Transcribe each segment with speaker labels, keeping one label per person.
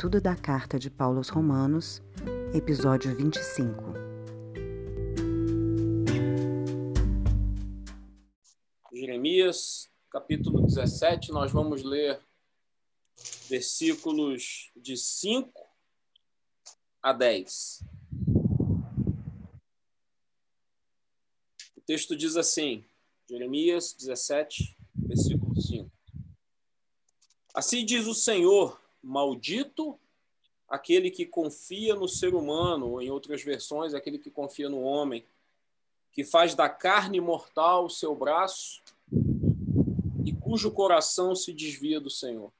Speaker 1: Estudo da Carta de Paulo aos Romanos, episódio 25.
Speaker 2: Jeremias, capítulo 17, nós vamos ler versículos de 5 a 10. O texto diz assim, Jeremias 17, versículo 5. Assim diz o Senhor, maldito aquele que confia no ser humano, ou em outras versões, aquele que confia no homem, que faz da carne mortal o seu braço e cujo coração se desvia do Senhor.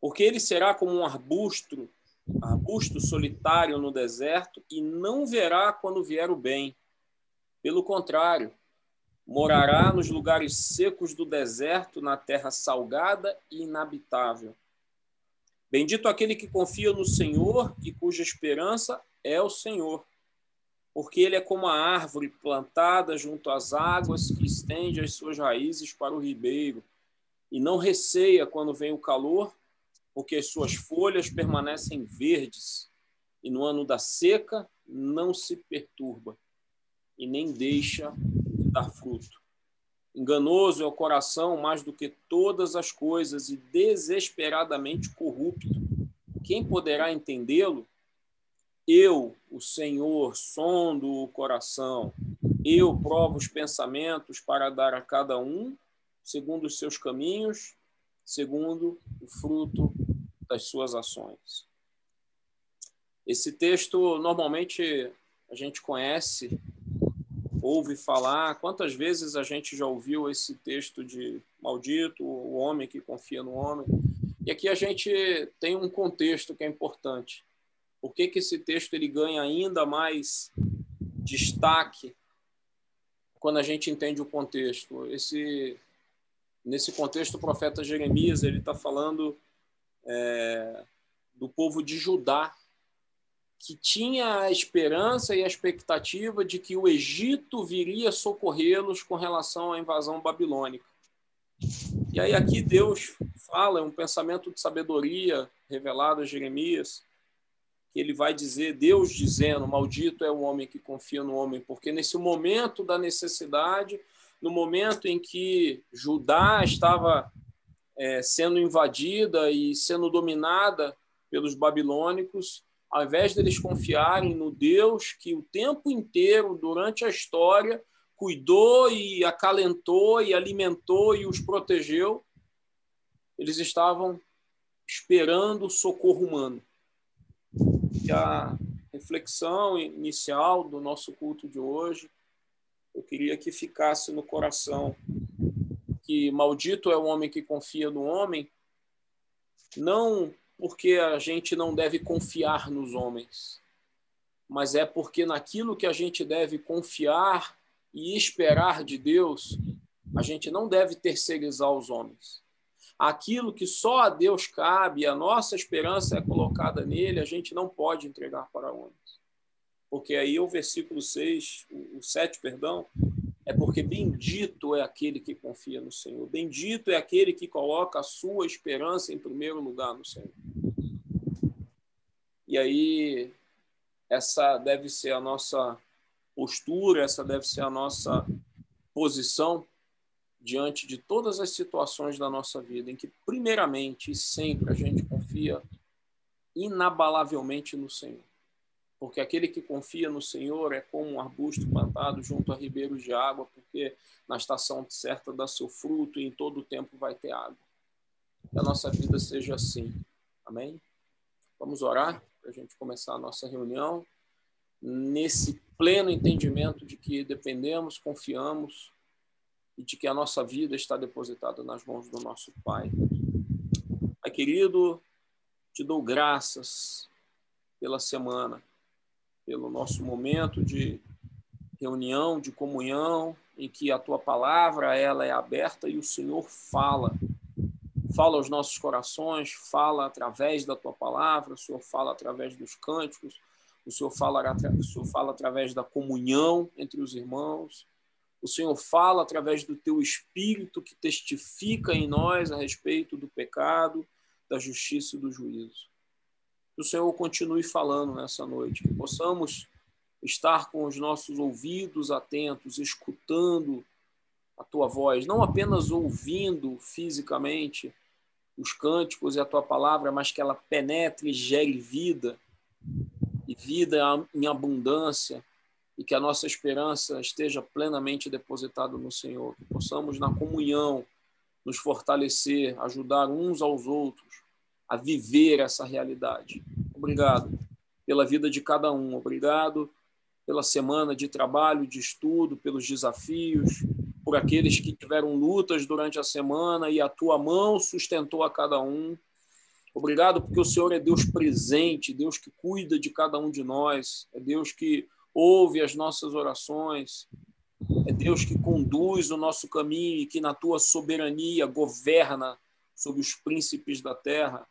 Speaker 2: Porque ele será como um arbusto, arbusto solitário no deserto e não verá quando vier o bem. Pelo contrário, morará nos lugares secos do deserto, na terra salgada e inabitável Bendito aquele que confia no Senhor e cuja esperança é o Senhor, porque ele é como a árvore plantada junto às águas que estende as suas raízes para o ribeiro e não receia quando vem o calor, porque as suas folhas permanecem verdes e no ano da seca não se perturba e nem deixa de dar fruto. Enganoso é o coração mais do que todas as coisas e desesperadamente corrupto. Quem poderá entendê-lo? Eu, o Senhor, sondo o coração. Eu provo os pensamentos para dar a cada um, segundo os seus caminhos, segundo o fruto das suas ações. Esse texto, normalmente, a gente conhece ouve falar. Quantas vezes a gente já ouviu esse texto de maldito, o homem que confia no homem? E aqui a gente tem um contexto que é importante. Por que, que esse texto ele ganha ainda mais destaque quando a gente entende o contexto? Esse, nesse contexto, o profeta Jeremias ele está falando é, do povo de Judá, que tinha a esperança e a expectativa de que o Egito viria socorrê-los com relação à invasão babilônica. E aí aqui Deus fala, é um pensamento de sabedoria revelado a Jeremias, que ele vai dizer, Deus dizendo, maldito é o homem que confia no homem, porque nesse momento da necessidade, no momento em que Judá estava é, sendo invadida e sendo dominada pelos babilônicos, ao invés deles confiarem no Deus que o tempo inteiro, durante a história, cuidou e acalentou e alimentou e os protegeu, eles estavam esperando o socorro humano. E a reflexão inicial do nosso culto de hoje, eu queria que ficasse no coração que maldito é o homem que confia no homem, não porque a gente não deve confiar nos homens, mas é porque naquilo que a gente deve confiar e esperar de Deus, a gente não deve terceirizar os homens. Aquilo que só a Deus cabe, a nossa esperança é colocada nele, a gente não pode entregar para homens. Porque aí o versículo 6, o 7, perdão, é porque bendito é aquele que confia no Senhor. Bendito é aquele que coloca a sua esperança em primeiro lugar no Senhor. E aí, essa deve ser a nossa postura, essa deve ser a nossa posição diante de todas as situações da nossa vida, em que, primeiramente e sempre, a gente confia inabalavelmente no Senhor porque aquele que confia no Senhor é como um arbusto plantado junto a ribeiros de água, porque na estação certa dá seu fruto e em todo o tempo vai ter água. Que a nossa vida seja assim. Amém? Vamos orar para a gente começar a nossa reunião nesse pleno entendimento de que dependemos, confiamos e de que a nossa vida está depositada nas mãos do nosso Pai. Pai querido, te dou graças pela semana pelo nosso momento de reunião, de comunhão, em que a tua palavra ela é aberta e o Senhor fala. Fala aos nossos corações, fala através da tua palavra, o Senhor fala através dos cânticos, o Senhor fala, o Senhor fala através da comunhão entre os irmãos, o Senhor fala através do teu espírito que testifica em nós a respeito do pecado, da justiça e do juízo. Que o Senhor continue falando nessa noite, que possamos estar com os nossos ouvidos atentos, escutando a tua voz, não apenas ouvindo fisicamente os cânticos e a tua palavra, mas que ela penetre e gere vida, e vida em abundância, e que a nossa esperança esteja plenamente depositada no Senhor, que possamos, na comunhão, nos fortalecer, ajudar uns aos outros a viver essa realidade. Obrigado pela vida de cada um, obrigado pela semana de trabalho, de estudo, pelos desafios, por aqueles que tiveram lutas durante a semana e a tua mão sustentou a cada um. Obrigado porque o Senhor é Deus presente, Deus que cuida de cada um de nós, é Deus que ouve as nossas orações, é Deus que conduz o nosso caminho e que na tua soberania governa sobre os príncipes da terra.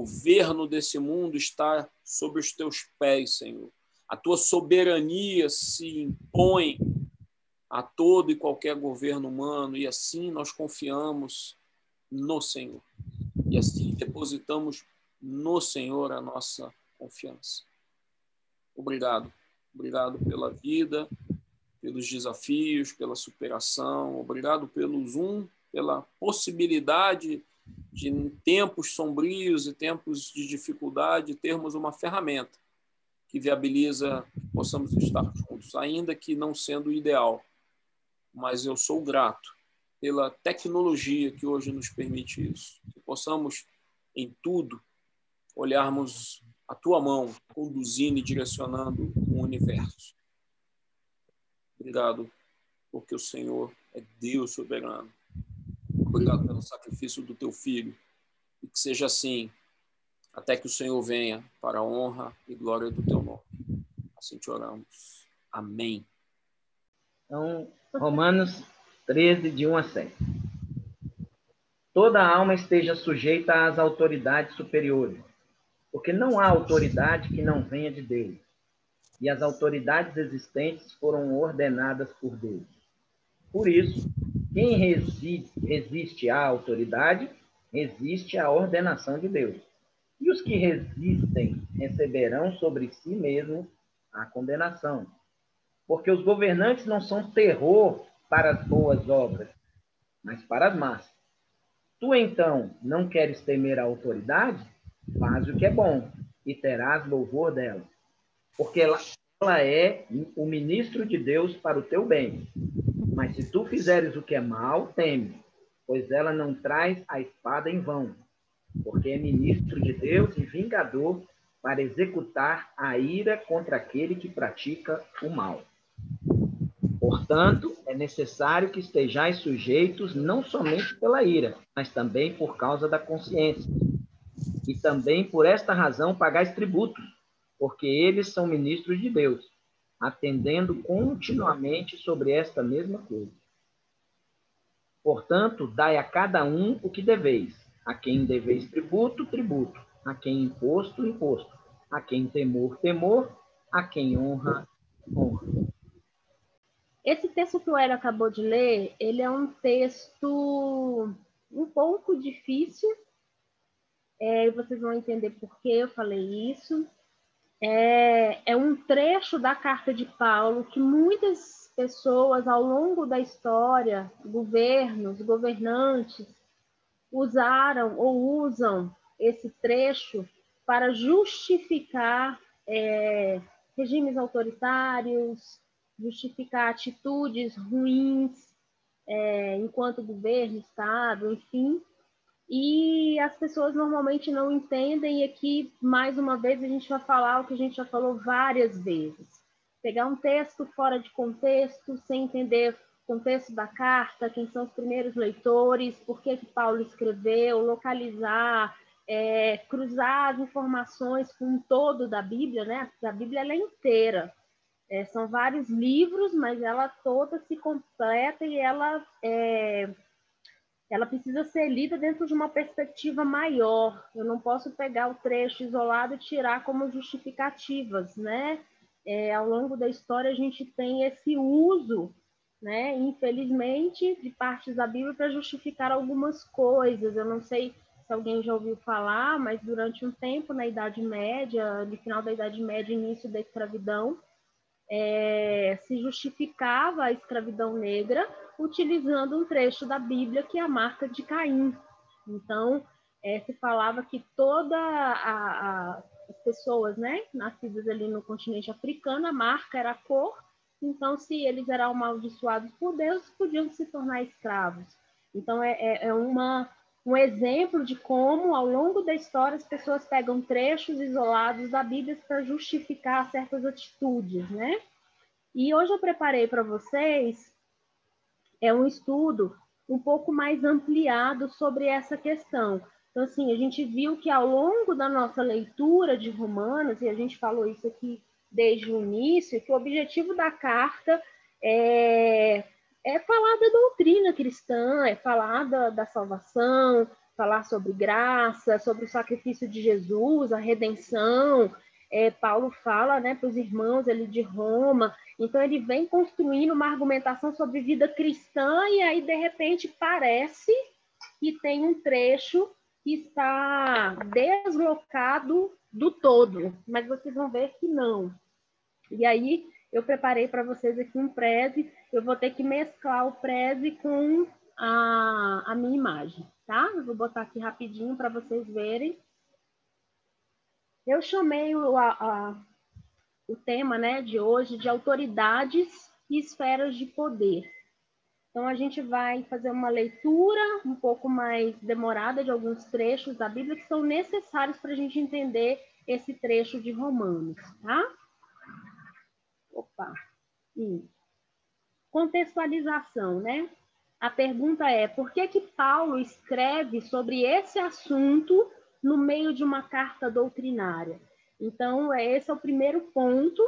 Speaker 2: Governo desse mundo está sobre os teus pés, Senhor. A tua soberania se impõe a todo e qualquer governo humano, e assim nós confiamos no Senhor. E assim depositamos no Senhor a nossa confiança. Obrigado. Obrigado pela vida, pelos desafios, pela superação. Obrigado pelo Zoom, pela possibilidade de, em tempos sombrios e tempos de dificuldade, termos uma ferramenta que viabiliza que possamos estar juntos, ainda que não sendo ideal mas eu sou grato pela tecnologia que hoje nos permite isso. Que possamos, em tudo, olharmos a tua mão conduzindo e direcionando o universo. Obrigado, porque o Senhor é Deus soberano. Obrigado pelo sacrifício do teu filho. E que seja assim, até que o Senhor venha para a honra e glória do teu nome. Assim te oramos. Amém.
Speaker 3: Então, Romanos 13, de 1 a 7. Toda alma esteja sujeita às autoridades superiores, porque não há autoridade que não venha de Deus, e as autoridades existentes foram ordenadas por Deus. Por isso, quem resiste, resiste à autoridade, resiste à ordenação de Deus. E os que resistem receberão sobre si mesmo a condenação porque os governantes não são terror para as boas obras, mas para as más. Tu, então, não queres temer a autoridade? Faz o que é bom e terás louvor dela, porque ela, ela é o ministro de Deus para o teu bem. Mas se tu fizeres o que é mal, teme, pois ela não traz a espada em vão, porque é ministro de Deus e vingador para executar a ira contra aquele que pratica o mal. Portanto, é necessário que estejais sujeitos não somente pela ira, mas também por causa da consciência. E também por esta razão pagais tributos, porque eles são ministros de Deus, atendendo continuamente sobre esta mesma coisa. Portanto, dai a cada um o que deveis. A quem deveis tributo, tributo. A quem imposto, imposto. A quem temor, temor. A quem honra, honra.
Speaker 4: Esse texto que o Hélio acabou de ler, ele é um texto um pouco difícil. É, vocês vão entender por que eu falei isso. É, é um trecho da carta de Paulo que muitas pessoas ao longo da história, governos, governantes, usaram ou usam esse trecho para justificar é, regimes autoritários, justificar atitudes ruins é, enquanto governo, Estado, enfim. E as pessoas normalmente não entendem, e aqui, mais uma vez, a gente vai falar o que a gente já falou várias vezes. Pegar um texto fora de contexto, sem entender o contexto da carta, quem são os primeiros leitores, por que, que Paulo escreveu, localizar, é, cruzar as informações com o todo da Bíblia, né? A Bíblia é inteira. É, são vários livros, mas ela toda se completa e ela é, ela precisa ser lida dentro de uma perspectiva maior. Eu não posso pegar o trecho isolado e tirar como justificativas, né? É, ao longo da história a gente tem esse uso, né? Infelizmente, de partes da Bíblia para justificar algumas coisas. Eu não sei se alguém já ouviu falar, mas durante um tempo na Idade Média, no final da Idade Média, início da escravidão, é, se justificava a escravidão negra utilizando um trecho da Bíblia que é a marca de Caim. Então, é, se falava que toda a, a, as pessoas, né, nascidas ali no continente africano, a marca era a cor. Então, se eles eram amaldiçoados por Deus, podiam se tornar escravos. Então, é, é, é uma, um exemplo de como, ao longo da história, as pessoas pegam trechos isolados da Bíblia para justificar certas atitudes, né? E hoje eu preparei para vocês é um estudo um pouco mais ampliado sobre essa questão. Então, assim, a gente viu que ao longo da nossa leitura de Romanos, e a gente falou isso aqui desde o início, que o objetivo da carta é, é falar da doutrina cristã, é falar da, da salvação, falar sobre graça, sobre o sacrifício de Jesus, a redenção. É, Paulo fala né, para os irmãos ali de Roma, então ele vem construindo uma argumentação sobre vida cristã, e aí, de repente, parece que tem um trecho que está deslocado do todo, mas vocês vão ver que não. E aí eu preparei para vocês aqui um preze, eu vou ter que mesclar o preze com a, a minha imagem, tá? Eu vou botar aqui rapidinho para vocês verem. Eu chamei o, a, a, o tema né, de hoje de autoridades e esferas de poder. Então, a gente vai fazer uma leitura um pouco mais demorada de alguns trechos da Bíblia que são necessários para a gente entender esse trecho de Romanos, tá? Opa! Contextualização, né? A pergunta é: por que que Paulo escreve sobre esse assunto no meio de uma carta doutrinária? Então, esse é o primeiro ponto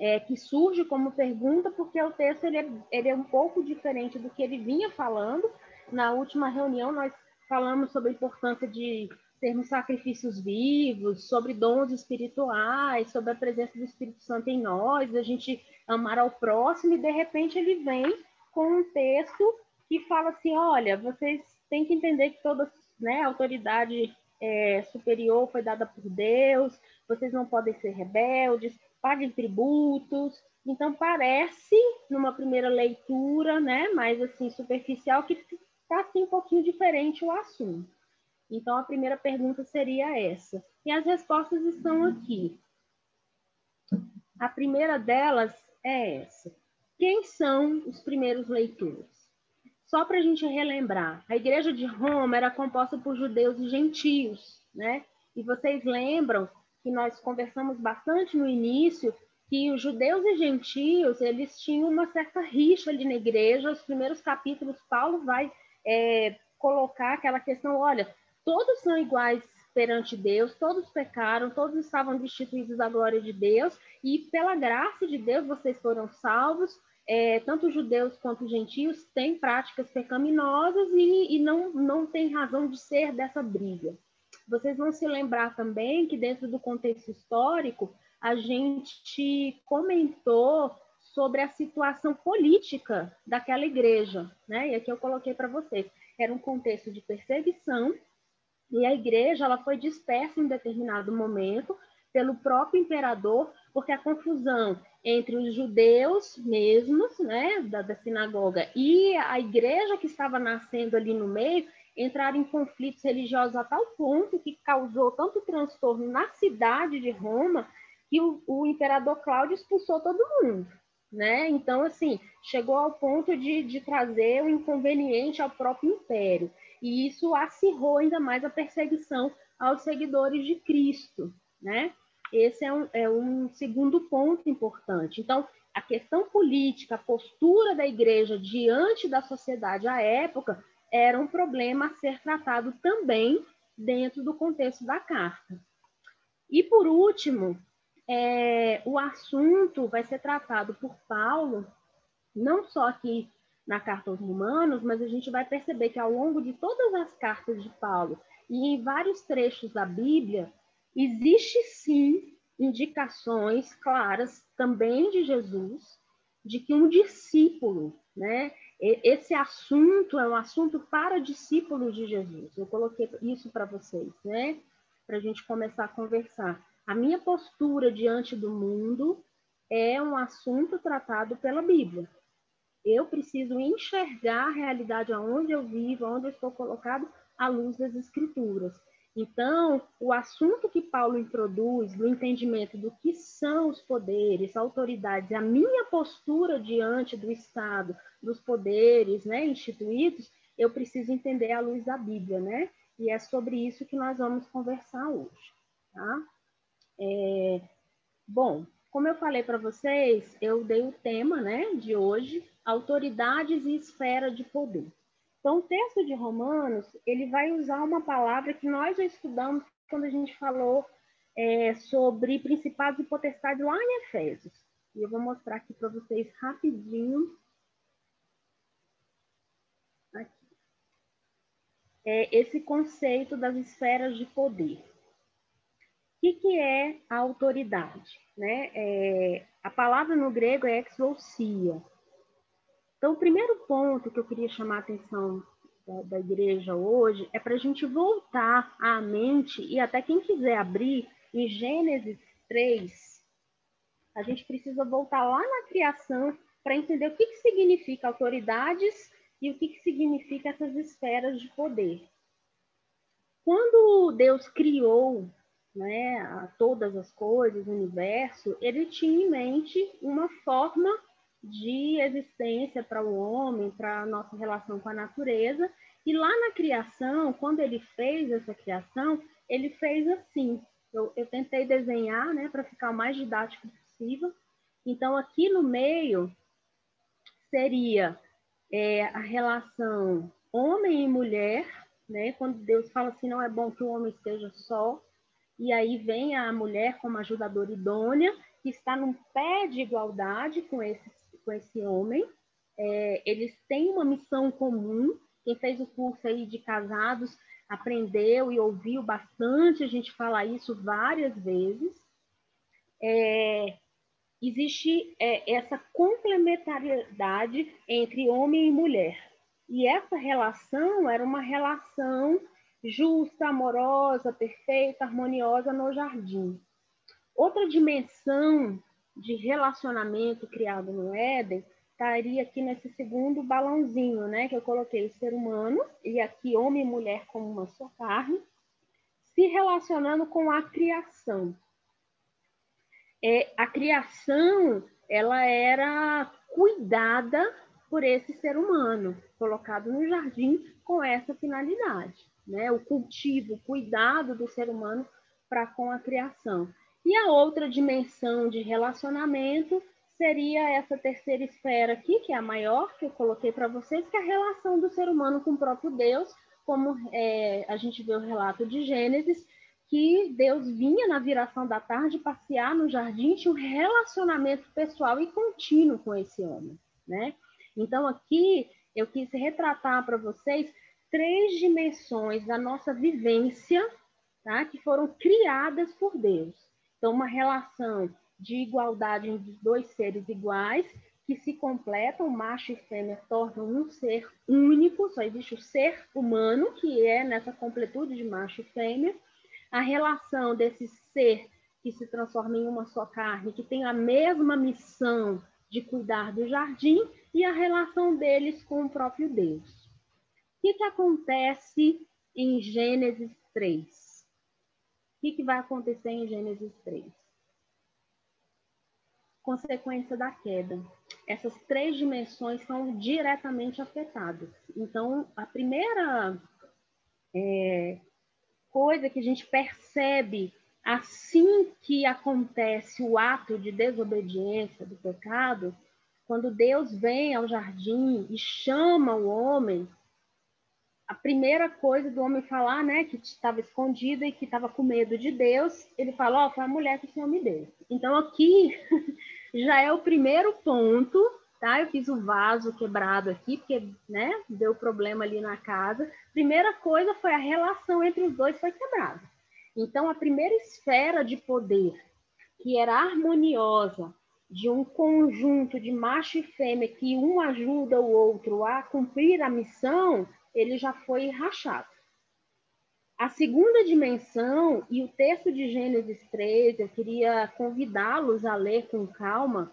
Speaker 4: é, que surge como pergunta, porque o texto ele é, ele é um pouco diferente do que ele vinha falando. Na última reunião, nós falamos sobre a importância de termos sacrifícios vivos, sobre dons espirituais, sobre a presença do Espírito Santo em nós, a gente amar ao próximo, e de repente ele vem com um texto que fala assim: olha, vocês têm que entender que toda né, autoridade é, superior foi dada por Deus, vocês não podem ser rebeldes, paguem tributos. Então, parece, numa primeira leitura, né, mais assim, superficial, que está assim, um pouquinho diferente o assunto. Então, a primeira pergunta seria essa. E as respostas estão aqui. A primeira delas é essa. Quem são os primeiros leitores? Só para a gente relembrar, a igreja de Roma era composta por judeus e gentios, né? E vocês lembram que nós conversamos bastante no início, que os judeus e gentios eles tinham uma certa rixa ali na igreja. Os primeiros capítulos, Paulo vai é, colocar aquela questão: olha, todos são iguais perante Deus, todos pecaram, todos estavam destituídos da glória de Deus, e pela graça de Deus vocês foram salvos. É, tanto judeus quanto gentios têm práticas pecaminosas e, e não, não tem razão de ser dessa briga. Vocês vão se lembrar também que, dentro do contexto histórico, a gente comentou sobre a situação política daquela igreja, né? E aqui eu coloquei para vocês. Era um contexto de perseguição e a igreja ela foi dispersa em determinado momento pelo próprio imperador, porque a confusão entre os judeus mesmos, né, da, da sinagoga, e a igreja que estava nascendo ali no meio, entraram em conflitos religiosos a tal ponto que causou tanto transtorno na cidade de Roma que o, o imperador Cláudio expulsou todo mundo. Né? Então, assim, chegou ao ponto de, de trazer o inconveniente ao próprio império. E isso acirrou ainda mais a perseguição aos seguidores de Cristo. Né? Esse é um, é um segundo ponto importante. Então, a questão política, a postura da igreja diante da sociedade à época, era um problema a ser tratado também dentro do contexto da carta. E, por último, é, o assunto vai ser tratado por Paulo, não só aqui na carta aos Romanos, mas a gente vai perceber que ao longo de todas as cartas de Paulo e em vários trechos da Bíblia, existe sim indicações claras também de Jesus de que um discípulo, né? Esse assunto é um assunto para discípulos de Jesus. Eu coloquei isso para vocês, né? Para a gente começar a conversar. A minha postura diante do mundo é um assunto tratado pela Bíblia. Eu preciso enxergar a realidade aonde eu vivo, onde eu estou colocado, à luz das Escrituras. Então, o assunto que Paulo introduz do entendimento do que são os poderes, autoridades, a minha postura diante do Estado, dos poderes né, instituídos, eu preciso entender à luz da Bíblia, né? E é sobre isso que nós vamos conversar hoje, tá? É, bom, como eu falei para vocês, eu dei o tema né, de hoje, autoridades e esfera de poder. Então, o texto de Romanos, ele vai usar uma palavra que nós já estudamos quando a gente falou é, sobre principados e potestades lá em Efésios. E eu vou mostrar aqui para vocês rapidinho. Aqui. É esse conceito das esferas de poder. Que, que é a autoridade? Né? É, a palavra no grego é exousia, então, o primeiro ponto que eu queria chamar a atenção da, da igreja hoje é para a gente voltar à mente, e até quem quiser abrir, em Gênesis 3, a gente precisa voltar lá na criação para entender o que, que significa autoridades e o que, que significa essas esferas de poder. Quando Deus criou né, todas as coisas, o universo, ele tinha em mente uma forma de existência para o homem, para a nossa relação com a natureza. E lá na criação, quando ele fez essa criação, ele fez assim. Eu, eu tentei desenhar, né, para ficar o mais didático possível. Então, aqui no meio seria é, a relação homem e mulher, né? Quando Deus fala assim, não é bom que o homem esteja só. E aí vem a mulher como ajudadora idônea, que está num pé de igualdade com esse com esse homem. É, eles têm uma missão comum. Quem fez o curso aí de casados aprendeu e ouviu bastante a gente falar isso várias vezes. É, existe é, essa complementariedade entre homem e mulher. E essa relação era uma relação justa, amorosa, perfeita, harmoniosa no jardim. Outra dimensão de relacionamento criado no Éden estaria aqui nesse segundo balãozinho, né? Que eu coloquei o ser humano, e aqui homem e mulher como uma só carne, se relacionando com a criação. É, a criação, ela era cuidada por esse ser humano, colocado no jardim com essa finalidade, né? O cultivo, o cuidado do ser humano para com a criação. E a outra dimensão de relacionamento seria essa terceira esfera aqui, que é a maior que eu coloquei para vocês, que é a relação do ser humano com o próprio Deus, como é, a gente vê o relato de Gênesis, que Deus vinha na viração da tarde passear no jardim, tinha um relacionamento pessoal e contínuo com esse homem, né? Então aqui eu quis retratar para vocês três dimensões da nossa vivência, tá? Que foram criadas por Deus. Então, uma relação de igualdade entre dois seres iguais que se completam, macho e fêmea tornam um ser único, só existe o ser humano, que é nessa completude de macho e fêmea. A relação desse ser que se transforma em uma só carne, que tem a mesma missão de cuidar do jardim, e a relação deles com o próprio Deus. O que, que acontece em Gênesis 3? que, que vai acontecer em Gênesis 3? Consequência da queda. Essas três dimensões são diretamente afetadas. Então, a primeira é, coisa que a gente percebe assim que acontece o ato de desobediência do pecado, quando Deus vem ao jardim e chama o homem a primeira coisa do homem falar, né, que estava escondida e que estava com medo de Deus, ele fala, ó, oh, foi a mulher que o Senhor me deu. Então aqui já é o primeiro ponto, tá? Eu fiz o vaso quebrado aqui, porque, né, deu problema ali na casa. Primeira coisa foi a relação entre os dois foi quebrada. Então a primeira esfera de poder, que era harmoniosa, de um conjunto de macho e fêmea que um ajuda o outro a cumprir a missão, ele já foi rachado. A segunda dimensão, e o texto de Gênesis 3, eu queria convidá-los a ler com calma,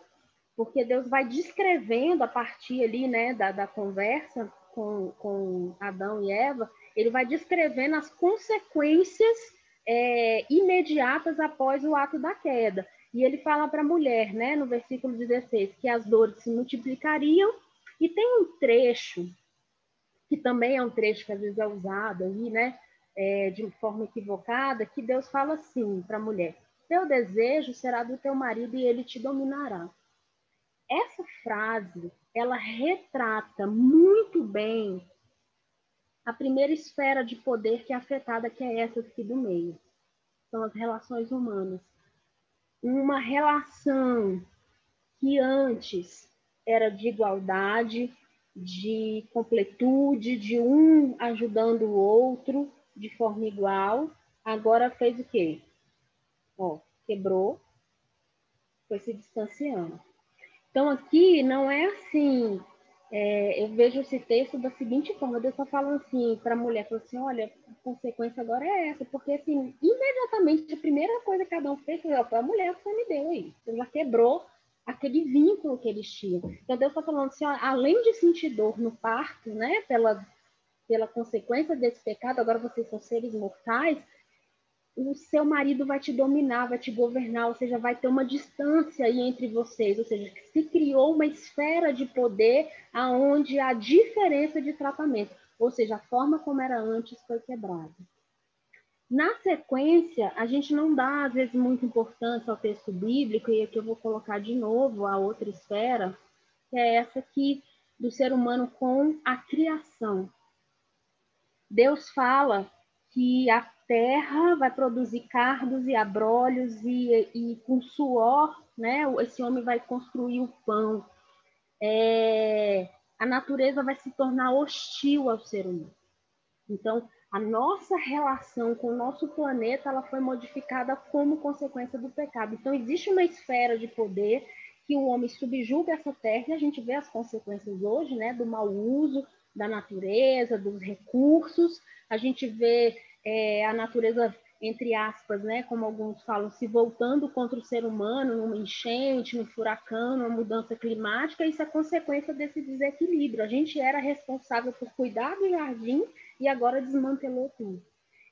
Speaker 4: porque Deus vai descrevendo a partir ali, né, da, da conversa com, com Adão e Eva, ele vai descrevendo as consequências é, imediatas após o ato da queda. E ele fala para a mulher, né, no versículo 16, que as dores se multiplicariam, e tem um trecho, que também é um trecho que às vezes é usado aí, né, é, de forma equivocada, que Deus fala assim para a mulher: Teu desejo será do teu marido e ele te dominará. Essa frase, ela retrata muito bem a primeira esfera de poder que é afetada, que é essa aqui do meio. São as relações humanas. Uma relação que antes era de igualdade, de completude, de um ajudando o outro de forma igual, agora fez o quê? Ó, quebrou, foi se distanciando. Então, aqui não é assim. É, eu vejo esse texto da seguinte forma: Deus está falando assim para a mulher: falou assim, olha, a consequência agora é essa, porque assim, imediatamente a primeira coisa que cada um fez foi a mulher que você me deu aí. Você já quebrou aquele vínculo que eles tinham. Então, Deus está falando assim: ó, além de sentir dor no parto, né, pela, pela consequência desse pecado, agora vocês são seres mortais o seu marido vai te dominar, vai te governar, ou seja, vai ter uma distância aí entre vocês, ou seja, se criou uma esfera de poder aonde há diferença de tratamento, ou seja, a forma como era antes foi quebrada. Na sequência, a gente não dá, às vezes, muita importância ao texto bíblico, e aqui eu vou colocar de novo a outra esfera, que é essa aqui do ser humano com a criação. Deus fala que a terra vai produzir cardos e abrolhos e, e com suor, né, esse homem vai construir o pão. É, a natureza vai se tornar hostil ao ser humano. Então, a nossa relação com o nosso planeta ela foi modificada como consequência do pecado. Então, existe uma esfera de poder que o homem subjuga essa terra e a gente vê as consequências hoje, né, do mau uso da natureza, dos recursos. A gente vê é, a natureza, entre aspas, né, como alguns falam, se voltando contra o ser humano, numa enchente, num furacão, numa mudança climática, isso é consequência desse desequilíbrio. A gente era responsável por cuidar do jardim e agora desmantelou tudo.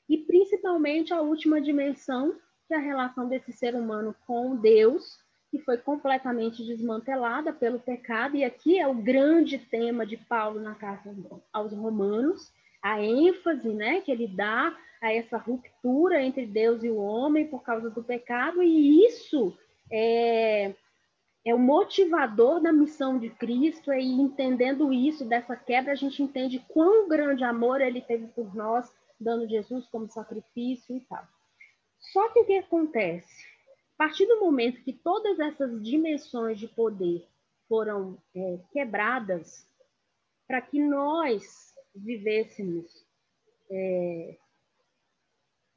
Speaker 4: E principalmente a última dimensão, que é a relação desse ser humano com Deus, que foi completamente desmantelada pelo pecado, e aqui é o grande tema de Paulo na carta aos Romanos, a ênfase né, que ele dá a essa ruptura entre Deus e o homem por causa do pecado, e isso é, é o motivador da missão de Cristo, e entendendo isso, dessa quebra, a gente entende quão grande amor ele teve por nós, dando Jesus como sacrifício e tal. Só que o que acontece? A partir do momento que todas essas dimensões de poder foram é, quebradas, para que nós vivêssemos é,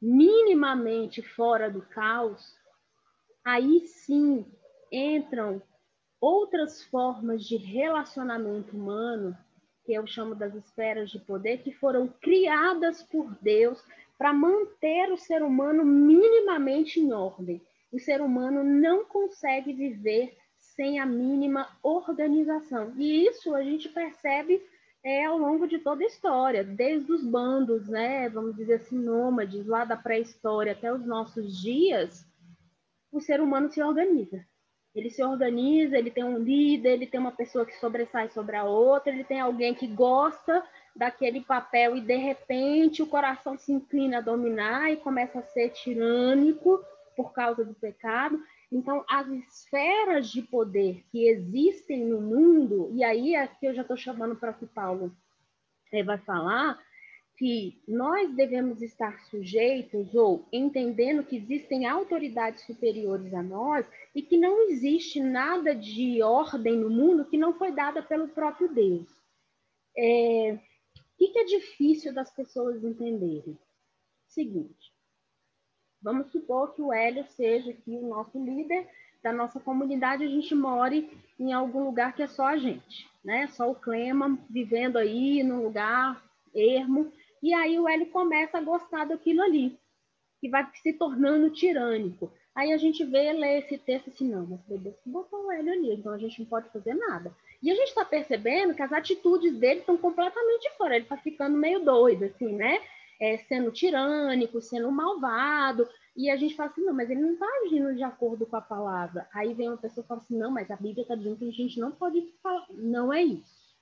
Speaker 4: minimamente fora do caos, aí sim entram outras formas de relacionamento humano, que eu chamo das esferas de poder, que foram criadas por Deus para manter o ser humano minimamente em ordem. O ser humano não consegue viver sem a mínima organização. E isso a gente percebe é ao longo de toda a história, desde os bandos, né, vamos dizer assim, nômades, lá da pré-história até os nossos dias, o ser humano se organiza. Ele se organiza, ele tem um líder, ele tem uma pessoa que sobressai sobre a outra, ele tem alguém que gosta daquele papel e de repente o coração se inclina a dominar e começa a ser tirânico por causa do pecado. Então, as esferas de poder que existem no mundo, e aí aqui eu já estou chamando para que Paulo eh, vai falar, que nós devemos estar sujeitos ou entendendo que existem autoridades superiores a nós e que não existe nada de ordem no mundo que não foi dada pelo próprio Deus. É, o que é difícil das pessoas entenderem? Seguinte, Vamos supor que o Hélio seja aqui o nosso líder da nossa comunidade a gente more em algum lugar que é só a gente, né? Só o Clema vivendo aí num lugar ermo. E aí o Hélio começa a gostar daquilo ali, que vai se tornando tirânico. Aí a gente vê, lê esse texto assim, não, mas Deus botou o Hélio ali, então a gente não pode fazer nada. E a gente está percebendo que as atitudes dele estão completamente fora, ele está ficando meio doido, assim, né? É, sendo tirânico, sendo malvado, e a gente fala assim, não, mas ele não está agindo de acordo com a palavra. Aí vem uma pessoa e fala assim, não, mas a Bíblia está dizendo que a gente não pode falar. Não é isso.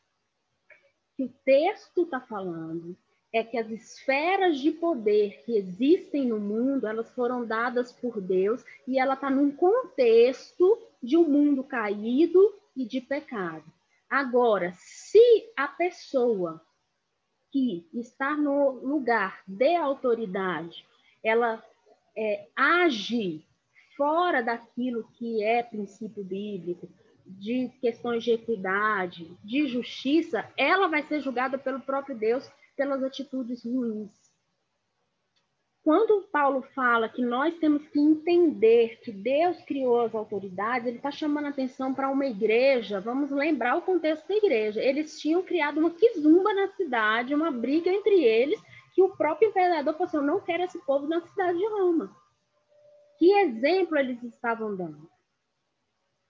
Speaker 4: Que o texto está falando é que as esferas de poder que existem no mundo, elas foram dadas por Deus e ela está num contexto de um mundo caído e de pecado. Agora, se a pessoa que está no lugar de autoridade, ela é, age fora daquilo que é princípio bíblico, de questões de equidade, de justiça, ela vai ser julgada pelo próprio Deus pelas atitudes ruins. Quando Paulo fala que nós temos que entender que Deus criou as autoridades, ele está chamando atenção para uma igreja. Vamos lembrar o contexto da igreja. Eles tinham criado uma quizumba na cidade, uma briga entre eles, que o próprio imperador falou assim: Eu não quero esse povo na cidade de Roma. Que exemplo eles estavam dando?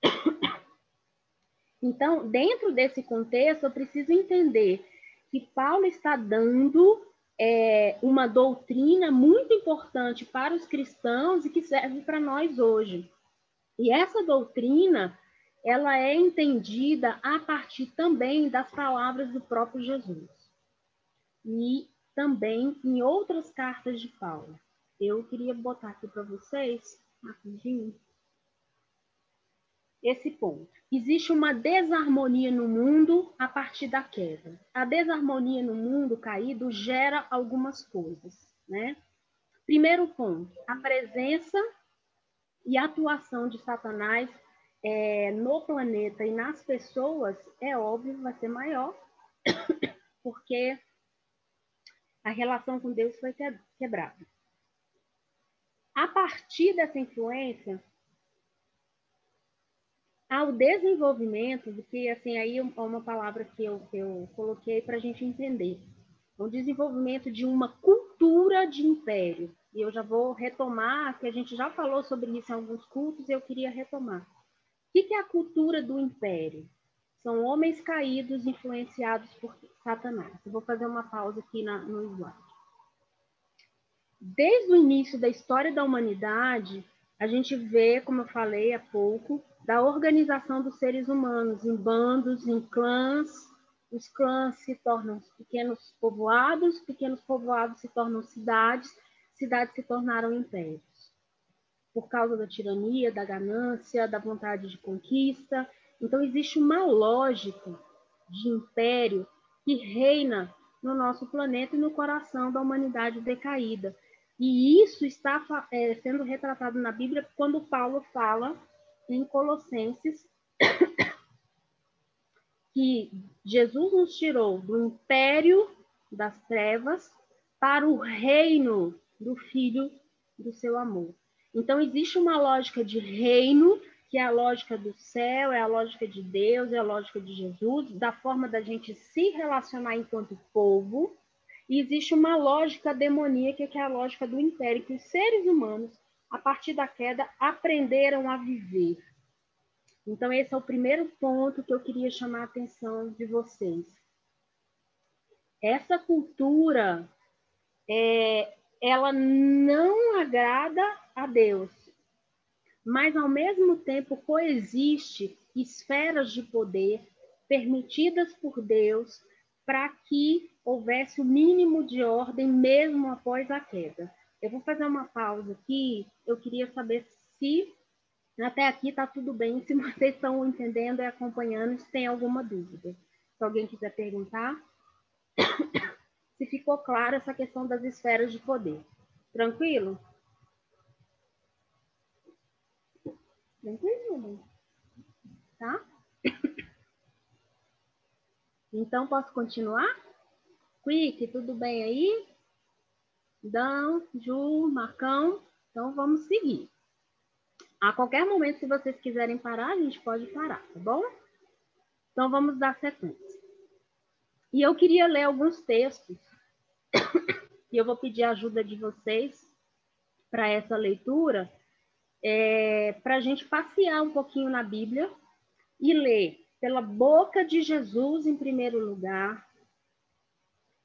Speaker 4: Então, dentro desse contexto, eu preciso entender que Paulo está dando é, uma doutrina muito importante para os cristãos e que serve para nós hoje. E essa doutrina, ela é entendida a partir também das palavras do próprio Jesus. E também em outras cartas de Paulo. Eu queria botar aqui para vocês, rapidinho, esse ponto. Existe uma desarmonia no mundo a partir da queda. A desarmonia no mundo caído gera algumas coisas, né? Primeiro ponto, a presença e atuação de Satanás é, no planeta e nas pessoas, é óbvio, vai ser maior, porque a relação com Deus foi quebrada. A partir dessa influência, ao desenvolvimento, que assim aí é uma palavra que eu, que eu coloquei para a gente entender, o desenvolvimento de uma cultura de império. E eu já vou retomar, que a gente já falou sobre isso em alguns cultos, eu queria retomar. O que é a cultura do império? São homens caídos influenciados por Satanás. Eu vou fazer uma pausa aqui na, no slide. Desde o início da história da humanidade, a gente vê, como eu falei há pouco, da organização dos seres humanos em bandos, em clãs. Os clãs se tornam pequenos povoados, pequenos povoados se tornam cidades, cidades se tornaram impérios. Por causa da tirania, da ganância, da vontade de conquista, então, existe uma lógica de império que reina no nosso planeta e no coração da humanidade decaída. E isso está é, sendo retratado na Bíblia quando Paulo fala em Colossenses que Jesus nos tirou do império das trevas para o reino do Filho do seu amor. Então, existe uma lógica de reino que é a lógica do céu, é a lógica de Deus, é a lógica de Jesus, da forma da gente se relacionar enquanto povo. E existe uma lógica demoníaca, que é a lógica do império, que os seres humanos, a partir da queda, aprenderam a viver. Então, esse é o primeiro ponto que eu queria chamar a atenção de vocês. Essa cultura, é, ela não agrada a Deus mas ao mesmo tempo coexiste esferas de poder permitidas por Deus para que houvesse o mínimo de ordem mesmo após a queda. Eu vou fazer uma pausa aqui. Eu queria saber se até aqui está tudo bem, se vocês estão entendendo e acompanhando, se tem alguma dúvida. Se alguém quiser perguntar, se ficou claro essa questão das esferas de poder. Tranquilo? Tranquilo. Tá? Então, posso continuar? Quick, tudo bem aí? Dan, Ju, Marcão. Então, vamos seguir. A qualquer momento, se vocês quiserem parar, a gente pode parar, tá bom? Então, vamos dar sequência. E eu queria ler alguns textos, e eu vou pedir a ajuda de vocês para essa leitura, é, para a gente passear um pouquinho na Bíblia e ler pela boca de Jesus, em primeiro lugar,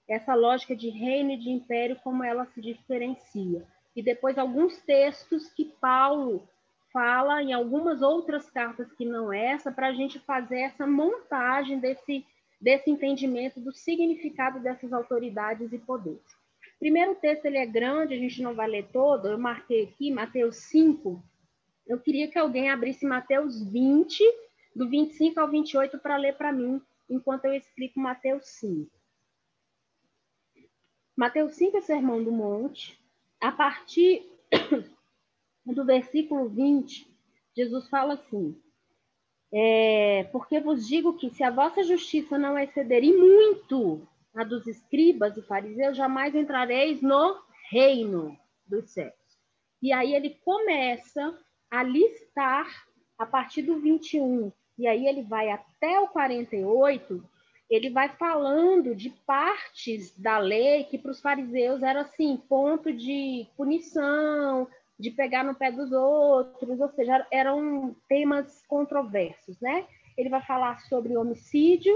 Speaker 4: essa lógica de reino e de império, como ela se diferencia. E depois alguns textos que Paulo fala em algumas outras cartas que não essa, para a gente fazer essa montagem desse, desse entendimento do significado dessas autoridades e poderes. Primeiro texto ele é grande, a gente não vai ler todo, eu marquei aqui, Mateus 5. Eu queria que alguém abrisse Mateus 20, do 25 ao 28, para ler para mim, enquanto eu explico Mateus 5. Mateus 5 é Sermão do Monte. A partir do versículo 20, Jesus fala assim: é, Porque vos digo que se a vossa justiça não exceder e muito a dos escribas e fariseus, jamais entrareis no reino dos céus. E aí ele começa a listar a partir do 21, e aí ele vai até o 48, ele vai falando de partes da lei que para os fariseus era assim, ponto de punição, de pegar no pé dos outros, ou seja, eram temas controversos, né? Ele vai falar sobre homicídio,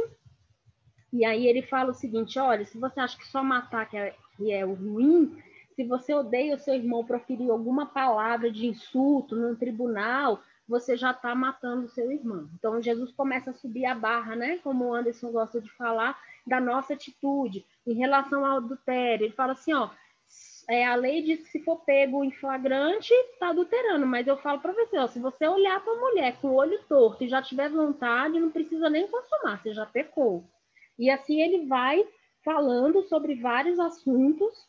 Speaker 4: e aí ele fala o seguinte: olha, se você acha que só matar que é, que é o ruim, se você odeia o seu irmão proferir alguma palavra de insulto no tribunal, você já está matando o seu irmão. Então Jesus começa a subir a barra, né? Como o Anderson gosta de falar, da nossa atitude em relação ao adultério. Ele fala assim, ó, é, a lei diz que se for pego em flagrante, está adulterando, mas eu falo para você, ó, se você olhar para a mulher com o olho torto e já tiver vontade, não precisa nem consumar, você já pecou. E assim ele vai falando sobre vários assuntos,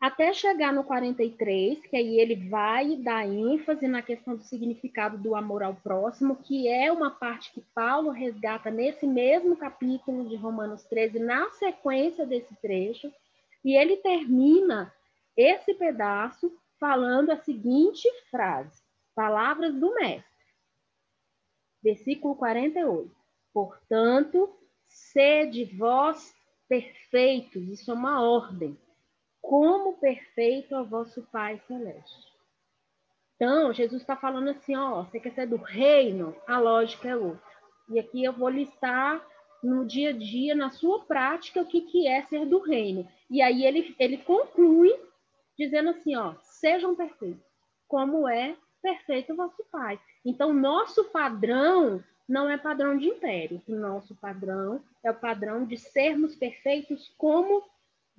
Speaker 4: até chegar no 43, que aí ele vai dar ênfase na questão do significado do amor ao próximo, que é uma parte que Paulo resgata nesse mesmo capítulo de Romanos 13, na sequência desse trecho, e ele termina esse pedaço falando a seguinte frase: Palavras do Mestre. Versículo 48. Portanto, sede vós perfeitos, isso é uma ordem, como perfeito é o vosso Pai Celeste. Então, Jesus está falando assim, ó, você quer ser do reino? A lógica é outra. E aqui eu vou listar no dia a dia, na sua prática, o que, que é ser do reino. E aí ele, ele conclui dizendo assim, ó, sejam perfeitos, como é perfeito o vosso Pai. Então, nosso padrão não é padrão de império. O nosso padrão é o padrão de sermos perfeitos como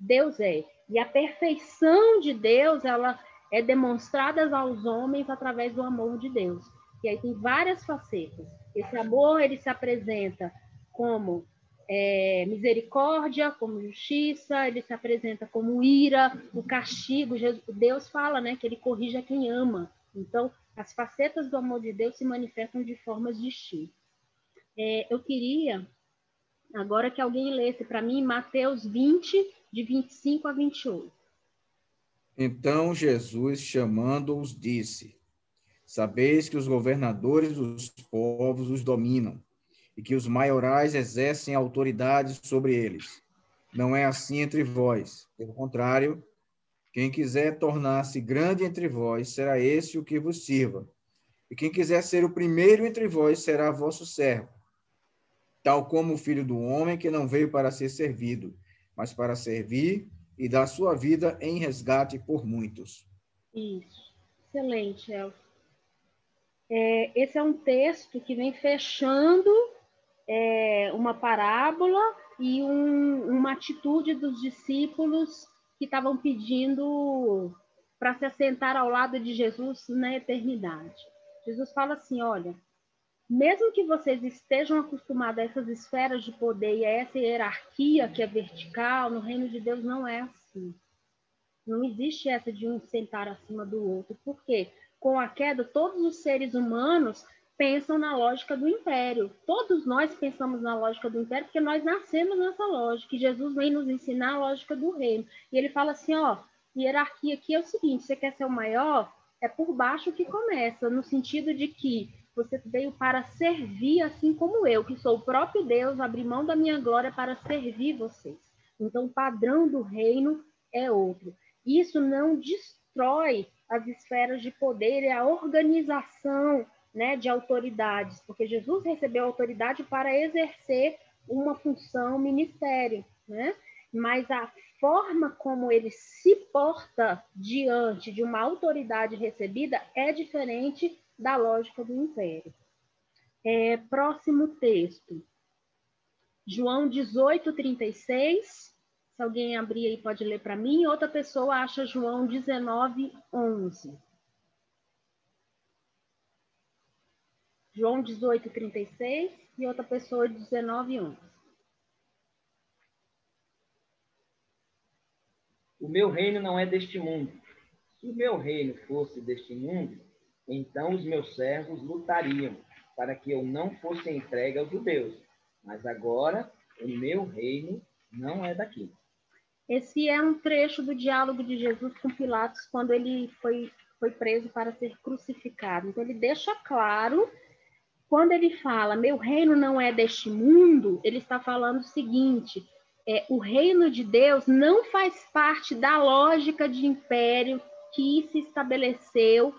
Speaker 4: Deus é. E a perfeição de Deus, ela é demonstrada aos homens através do amor de Deus. E aí tem várias facetas. Esse amor, ele se apresenta como é, misericórdia, como justiça, ele se apresenta como ira, o castigo. Deus fala né, que ele corrige a quem ama. Então, as facetas do amor de Deus se manifestam de formas distintas. É, eu queria agora que alguém lesse para mim Mateus 20, de 25 a 28.
Speaker 5: Então Jesus, chamando-os, disse: Sabeis que os governadores dos povos os dominam e que os maiorais exercem autoridade sobre eles. Não é assim entre vós. Pelo contrário, quem quiser tornar-se grande entre vós, será esse o que vos sirva. E quem quiser ser o primeiro entre vós, será vosso servo. Tal como o filho do homem, que não veio para ser servido, mas para servir e dar sua vida em resgate por muitos.
Speaker 4: Isso. Excelente, Elcio. É, esse é um texto que vem fechando é, uma parábola e um, uma atitude dos discípulos que estavam pedindo para se assentar ao lado de Jesus na eternidade. Jesus fala assim: olha, mesmo que vocês estejam acostumados a essas esferas de poder e a essa hierarquia que é vertical, no reino de Deus não é assim. Não existe essa de um sentar acima do outro. Por quê? Com a queda, todos os seres humanos pensam na lógica do império. Todos nós pensamos na lógica do império porque nós nascemos nessa lógica. E Jesus vem nos ensinar a lógica do reino. E ele fala assim, ó, hierarquia aqui é o seguinte, você quer ser o maior? é por baixo que começa, no sentido de que você veio para servir assim como eu, que sou o próprio Deus, abri mão da minha glória para servir vocês. Então, o padrão do reino é outro. Isso não destrói as esferas de poder e a organização né, de autoridades, porque Jesus recebeu autoridade para exercer uma função, ministério, né? Mas a forma como ele se porta diante de uma autoridade recebida é diferente da lógica do império. É, próximo texto. João 18, 36. Se alguém abrir aí, pode ler para mim. Outra pessoa acha João 19, 11. João 18, 36 e outra pessoa 19, 11.
Speaker 3: O meu reino não é deste mundo. Se o meu reino fosse deste mundo, então os meus servos lutariam para que eu não fosse entregue aos judeus. Mas agora o meu reino não é daqui.
Speaker 4: Esse é um trecho do diálogo de Jesus com Pilatos quando ele foi, foi preso para ser crucificado. Então ele deixa claro, quando ele fala meu reino não é deste mundo, ele está falando o seguinte: é, o reino de Deus não faz parte da lógica de império que se estabeleceu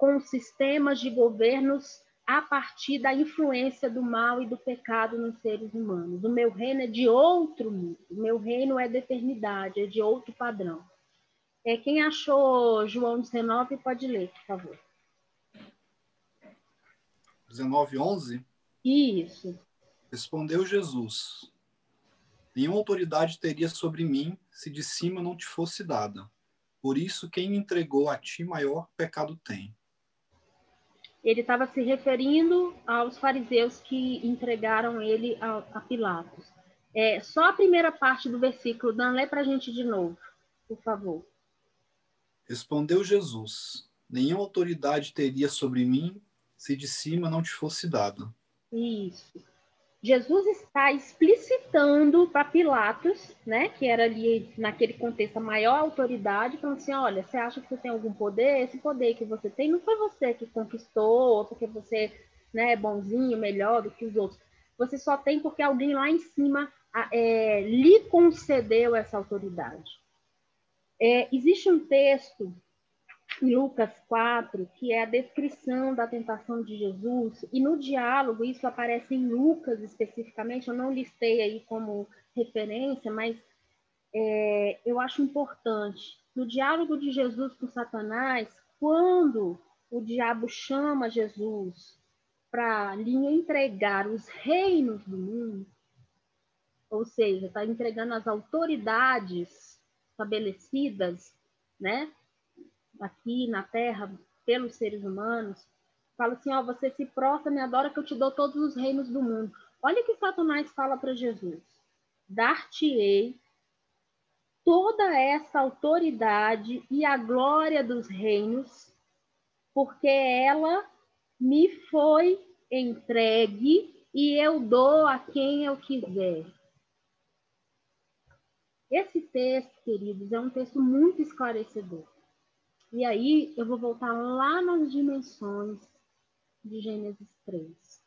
Speaker 4: com sistemas de governos a partir da influência do mal e do pecado nos seres humanos. O meu reino é de outro mundo, o meu reino é da eternidade, é de outro padrão. É, quem achou João 19 pode ler, por favor.
Speaker 6: 19, 11?
Speaker 4: Isso.
Speaker 6: Respondeu Jesus: Nenhuma autoridade teria sobre mim se de cima não te fosse dada. Por isso, quem me entregou a ti, maior pecado tem.
Speaker 4: Ele estava se referindo aos fariseus que entregaram ele a, a Pilatos. É, só a primeira parte do versículo, Dan, lê para a gente de novo, por favor.
Speaker 6: Respondeu Jesus: Nenhuma autoridade teria sobre mim se de cima não te fosse dada.
Speaker 4: Isso. Jesus está explicitando para Pilatos, né, que era ali naquele contexto a maior autoridade, falando assim: olha, você acha que você tem algum poder? Esse poder que você tem não foi você que conquistou, ou porque você né, é bonzinho, melhor do que os outros. Você só tem porque alguém lá em cima é, lhe concedeu essa autoridade. É, existe um texto em Lucas 4, que é a descrição da tentação de Jesus, e no diálogo, isso aparece em Lucas especificamente, eu não listei aí como referência, mas é, eu acho importante. No diálogo de Jesus com Satanás, quando o diabo chama Jesus para lhe entregar os reinos do mundo, ou seja, está entregando as autoridades estabelecidas, né, aqui na Terra pelos seres humanos, fala assim: ó, você se prostra, me adora, que eu te dou todos os reinos do mundo. Olha o que Satanás fala para Jesus: dar-te-ei toda essa autoridade e a glória dos reinos, porque ela me foi entregue e eu dou a quem eu quiser. Esse texto, queridos, é um texto muito esclarecedor. E aí eu vou voltar lá nas dimensões de Gênesis 3.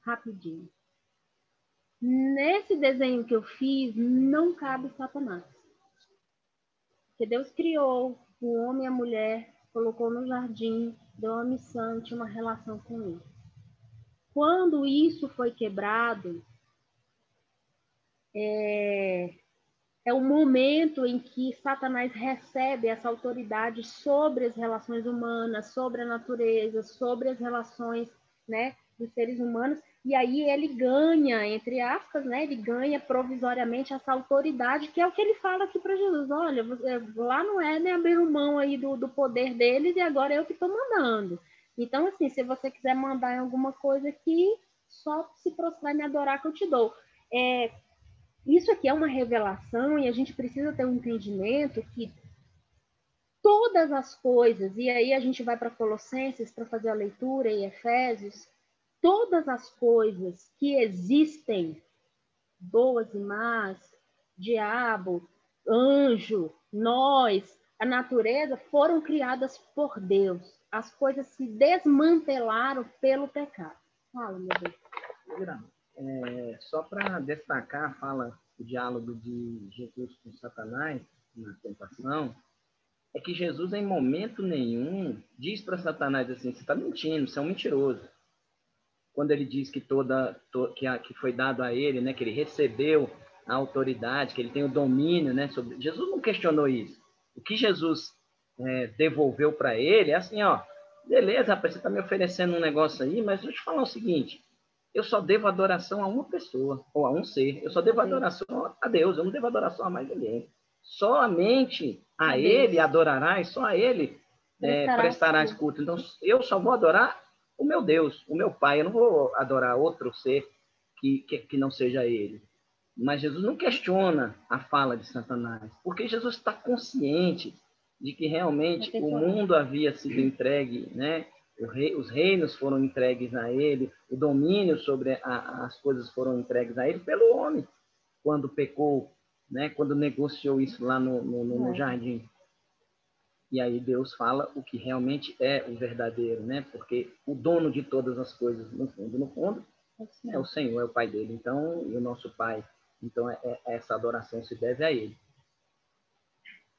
Speaker 4: Rapidinho. Nesse desenho que eu fiz, não cabe Satanás. Porque Deus criou o homem e a mulher, colocou no jardim, deu uma missão, tinha uma relação com ele. Quando isso foi quebrado, é, é o momento em que Satanás recebe essa autoridade sobre as relações humanas, sobre a natureza, sobre as relações né, dos seres humanos, e aí ele ganha, entre aspas, né, ele ganha provisoriamente essa autoridade, que é o que ele fala aqui para Jesus: olha, lá não é nem abrir mão aí do, do poder deles, e agora é eu que estou mandando. Então, assim, se você quiser mandar em alguma coisa aqui, só se prostrar e me adorar que eu te dou. É, isso aqui é uma revelação e a gente precisa ter um entendimento que todas as coisas, e aí a gente vai para Colossenses para fazer a leitura e Efésios, todas as coisas que existem, boas e más, diabo, anjo, nós, a natureza foram criadas por Deus. As coisas se desmantelaram pelo pecado. Fala, meu Deus.
Speaker 3: É, só para destacar a fala, o diálogo de Jesus com Satanás na tentação, é que Jesus, em momento nenhum, diz para Satanás assim: você está mentindo, você é um mentiroso. Quando ele diz que toda to, que, a, que foi dado a ele, né, que ele recebeu a autoridade, que ele tem o domínio, né, sobre Jesus não questionou isso. O que Jesus é, devolveu para ele é assim, ó, beleza, rapaz, você está me oferecendo um negócio aí, mas deixa eu te falar o seguinte, eu só devo adoração a uma pessoa, ou a um ser. Eu só devo adoração a Deus, eu não devo adoração a mais ninguém. Somente a Ele adorarás, só a Ele é, prestarás culto. Então, eu só vou adorar o meu Deus, o meu Pai. Eu não vou adorar outro ser que, que, que não seja Ele. Mas Jesus não questiona a fala de Satanás, porque Jesus está consciente de que realmente o mundo havia sido entregue, né? Rei, os reinos foram entregues a ele, o domínio sobre a, as coisas foram entregues a ele pelo homem, quando pecou, né? quando negociou isso lá no, no, no é. jardim. E aí Deus fala o que realmente é o verdadeiro, né? Porque o dono de todas as coisas, no fundo, no fundo, é o Senhor, é o Pai dele. Então, e o nosso Pai então, é, é, essa adoração se deve a ele.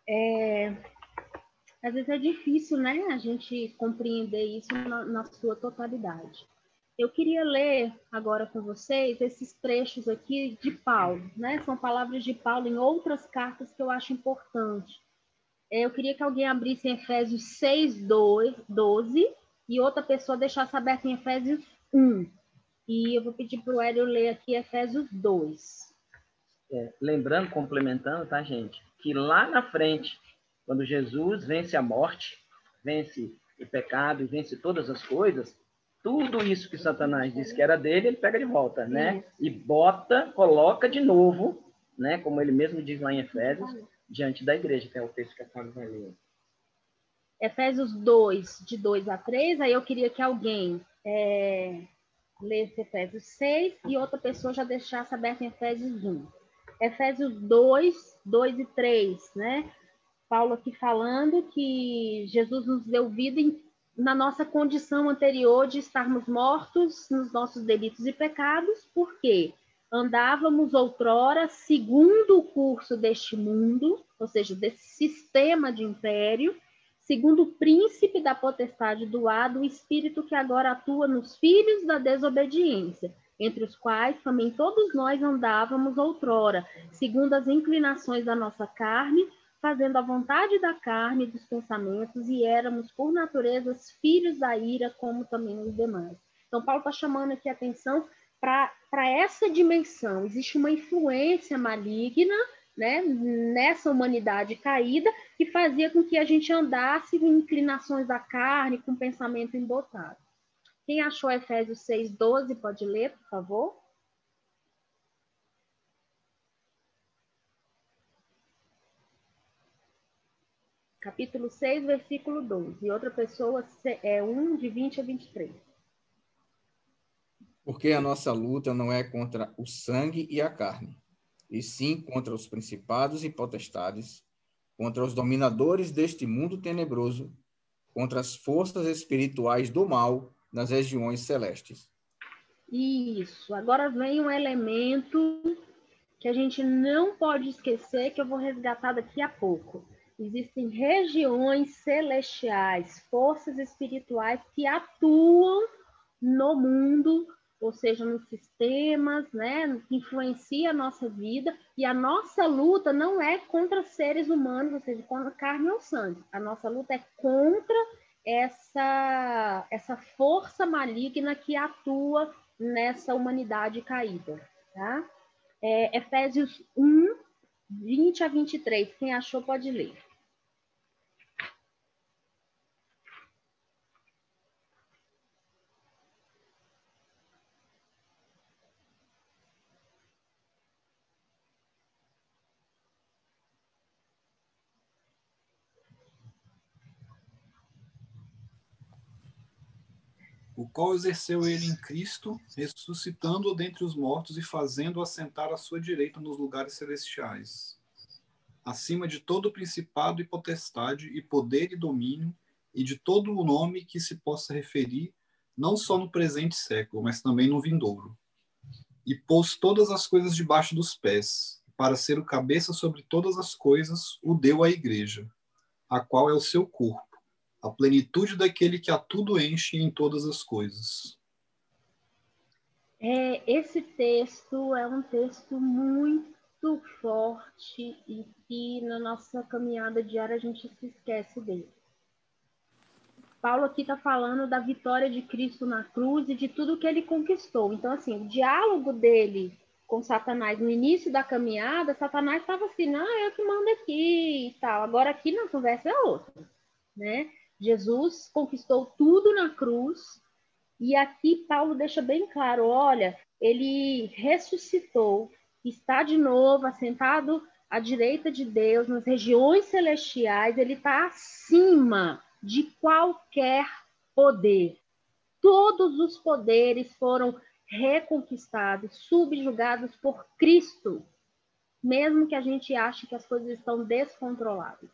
Speaker 4: É, às vezes é difícil, né, a gente compreender isso na, na, sua totalidade. Eu queria ler agora com vocês esses trechos aqui de Paulo, né? São palavras de Paulo em outras cartas que eu acho importante. É, eu queria que alguém abrisse em Efésios 6, 2, 12 e outra pessoa deixasse aberto em Efésios 1. E eu vou pedir para o Hélio ler aqui Efésios 2
Speaker 3: é, lembrando, complementando, tá, gente? Que lá na frente, quando Jesus vence a morte, vence o pecado e vence todas as coisas, tudo isso que Satanás disse que era dele, ele pega de volta, né? E bota, coloca de novo, né? Como ele mesmo diz lá em Efésios, diante da igreja, que é o texto que a Fábio vai ler.
Speaker 4: Efésios 2, de 2 a 3, aí eu queria que alguém é, lesse Efésios 6 e outra pessoa já deixasse aberto em Efésios 1. Efésios 2, 2 e 3, né? Paulo aqui falando que Jesus nos deu vida em, na nossa condição anterior de estarmos mortos nos nossos delitos e pecados, porque andávamos outrora segundo o curso deste mundo, ou seja, desse sistema de império, segundo o príncipe da potestade do ar, espírito que agora atua nos filhos da desobediência entre os quais também todos nós andávamos outrora, segundo as inclinações da nossa carne, fazendo a vontade da carne e dos pensamentos, e éramos, por natureza, filhos da ira, como também os demais. Então, Paulo está chamando aqui a atenção para essa dimensão. Existe uma influência maligna né, nessa humanidade caída que fazia com que a gente andasse com inclinações da carne, com pensamento embotado. Quem achou Efésios 6, 12, pode ler, por favor? Capítulo 6, versículo 12. E outra pessoa é 1, de 20 a 23.
Speaker 5: Porque a nossa luta não é contra o sangue e a carne, e sim contra os principados e potestades, contra os dominadores deste mundo tenebroso, contra as forças espirituais do mal nas regiões celestes.
Speaker 4: Isso. Agora vem um elemento que a gente não pode esquecer, que eu vou resgatar daqui a pouco. Existem regiões celestiais, forças espirituais que atuam no mundo, ou seja, nos sistemas, né, que influencia a nossa vida, e a nossa luta não é contra seres humanos, ou seja, contra carne ou sangue. A nossa luta é contra essa, essa força maligna que atua nessa humanidade caída. Tá? É, Efésios 1, 20 a 23. Quem achou pode ler.
Speaker 6: o qual exerceu ele em Cristo, ressuscitando-o dentre os mortos e fazendo-o assentar à sua direita nos lugares celestiais, acima de todo principado e potestade e poder e domínio e de todo o nome que se possa referir, não só no presente século, mas também no vindouro. E pôs todas as coisas debaixo dos pés, para ser o cabeça sobre todas as coisas, o deu à igreja, a qual é o seu corpo, a plenitude daquele que a tudo enche em todas as coisas.
Speaker 4: É, esse texto é um texto muito forte e que na nossa caminhada diária a gente se esquece dele. Paulo aqui está falando da vitória de Cristo na cruz e de tudo que ele conquistou. Então, assim, o diálogo dele com Satanás no início da caminhada, Satanás estava assim, não, eu que mando aqui e tal. Agora aqui na conversa é outra, né? Jesus conquistou tudo na cruz e aqui Paulo deixa bem claro, olha, ele ressuscitou, está de novo assentado à direita de Deus, nas regiões celestiais, ele está acima de qualquer poder. Todos os poderes foram reconquistados, subjugados por Cristo, mesmo que a gente ache que as coisas estão descontroladas.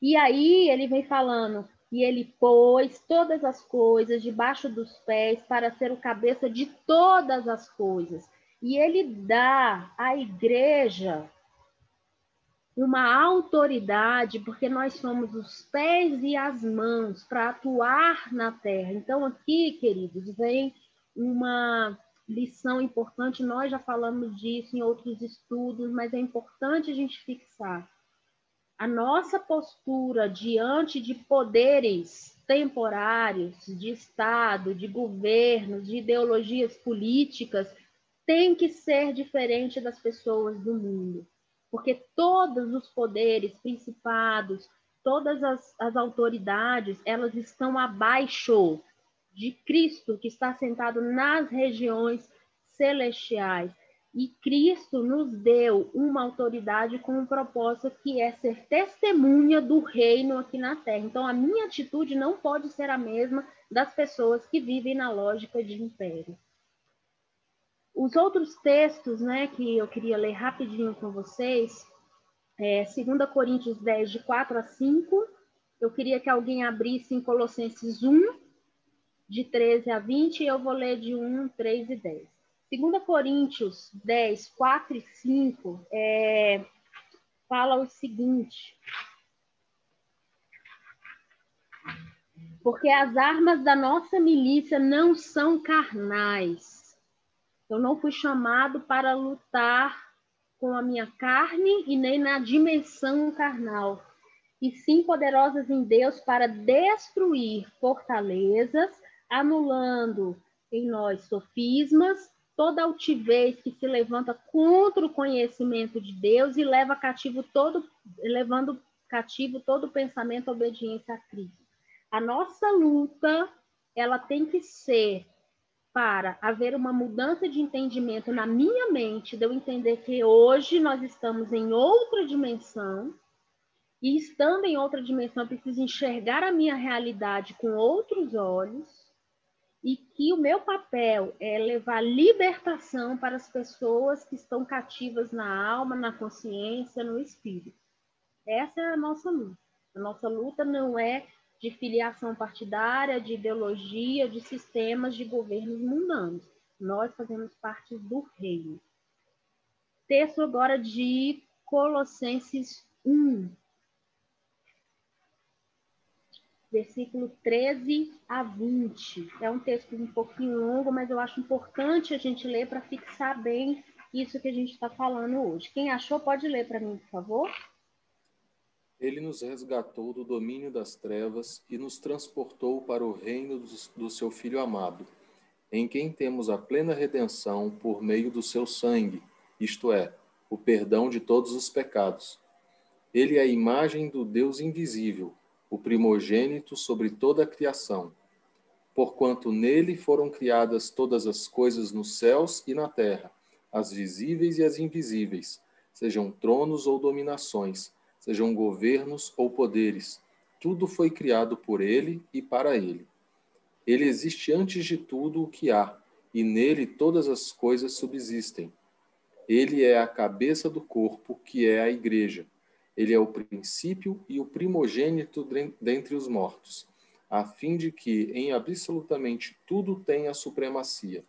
Speaker 4: E aí ele vem falando, e ele pôs todas as coisas debaixo dos pés para ser o cabeça de todas as coisas. E ele dá à igreja uma autoridade, porque nós somos os pés e as mãos para atuar na terra. Então, aqui, queridos, vem uma lição importante. Nós já falamos disso em outros estudos, mas é importante a gente fixar. A nossa postura diante de poderes temporários, de Estado, de governos, de ideologias políticas, tem que ser diferente das pessoas do mundo, porque todos os poderes, principados, todas as, as autoridades, elas estão abaixo de Cristo que está sentado nas regiões celestiais. E Cristo nos deu uma autoridade com um propósito que é ser testemunha do reino aqui na terra. Então, a minha atitude não pode ser a mesma das pessoas que vivem na lógica de império. Os outros textos né, que eu queria ler rapidinho com vocês, é 2 Coríntios 10, de 4 a 5. Eu queria que alguém abrisse em Colossenses 1, de 13 a 20, e eu vou ler de 1, 3 e 10. 2 Coríntios 10, 4 e 5 é, fala o seguinte. Porque as armas da nossa milícia não são carnais, eu não fui chamado para lutar com a minha carne e nem na dimensão carnal, e sim poderosas em Deus para destruir fortalezas, anulando em nós sofismas, toda altivez que se levanta contra o conhecimento de Deus e leva cativo todo, levando cativo todo pensamento à obediência a Cristo. A nossa luta, ela tem que ser para haver uma mudança de entendimento na minha mente, de eu entender que hoje nós estamos em outra dimensão, e estando em outra dimensão, eu preciso enxergar a minha realidade com outros olhos, e que o meu papel é levar libertação para as pessoas que estão cativas na alma, na consciência, no espírito. Essa é a nossa luta. A nossa luta não é de filiação partidária, de ideologia, de sistemas de governos mundanos. Nós fazemos parte do reino. Texto agora de Colossenses 1, versículo 13 a 20. É um texto um pouquinho longo, mas eu acho importante a gente ler para fixar bem isso que a gente está falando hoje. Quem achou, pode ler para mim, por favor.
Speaker 7: Ele nos resgatou do domínio das trevas e nos transportou para o reino do seu Filho amado, em quem temos a plena redenção por meio do seu sangue, isto é, o perdão de todos os pecados. Ele é a imagem do Deus invisível, o primogênito sobre toda a criação. Porquanto nele foram criadas todas as coisas nos céus e na terra, as visíveis e as invisíveis, sejam tronos ou dominações sejam governos ou poderes, tudo foi criado por ele e para ele. Ele existe antes de tudo o que há, e nele todas as coisas subsistem. Ele é a cabeça do corpo, que é a igreja. Ele é o princípio e o primogênito dentre os mortos, a fim de que em absolutamente tudo tenha supremacia,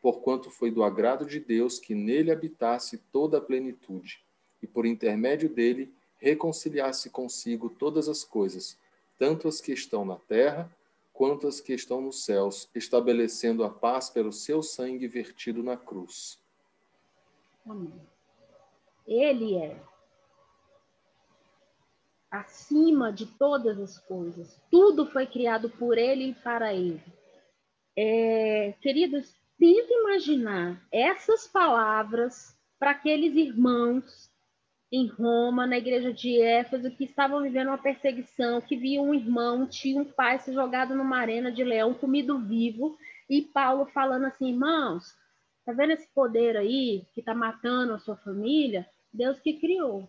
Speaker 7: porquanto foi do agrado de Deus que nele habitasse toda a plenitude, e por intermédio dele reconciliasse consigo todas as coisas, tanto as que estão na terra quanto as que estão nos céus, estabelecendo a paz pelo seu sangue vertido na cruz.
Speaker 4: Amém. Ele é acima de todas as coisas. Tudo foi criado por ele e para ele. É, queridos, tenta imaginar essas palavras para aqueles irmãos em Roma, na igreja de Éfeso, que estavam vivendo uma perseguição, que viam um irmão, um tio, um pai se jogado numa arena de leão, comido vivo, e Paulo falando assim, irmãos, tá vendo esse poder aí que tá matando a sua família? Deus que criou.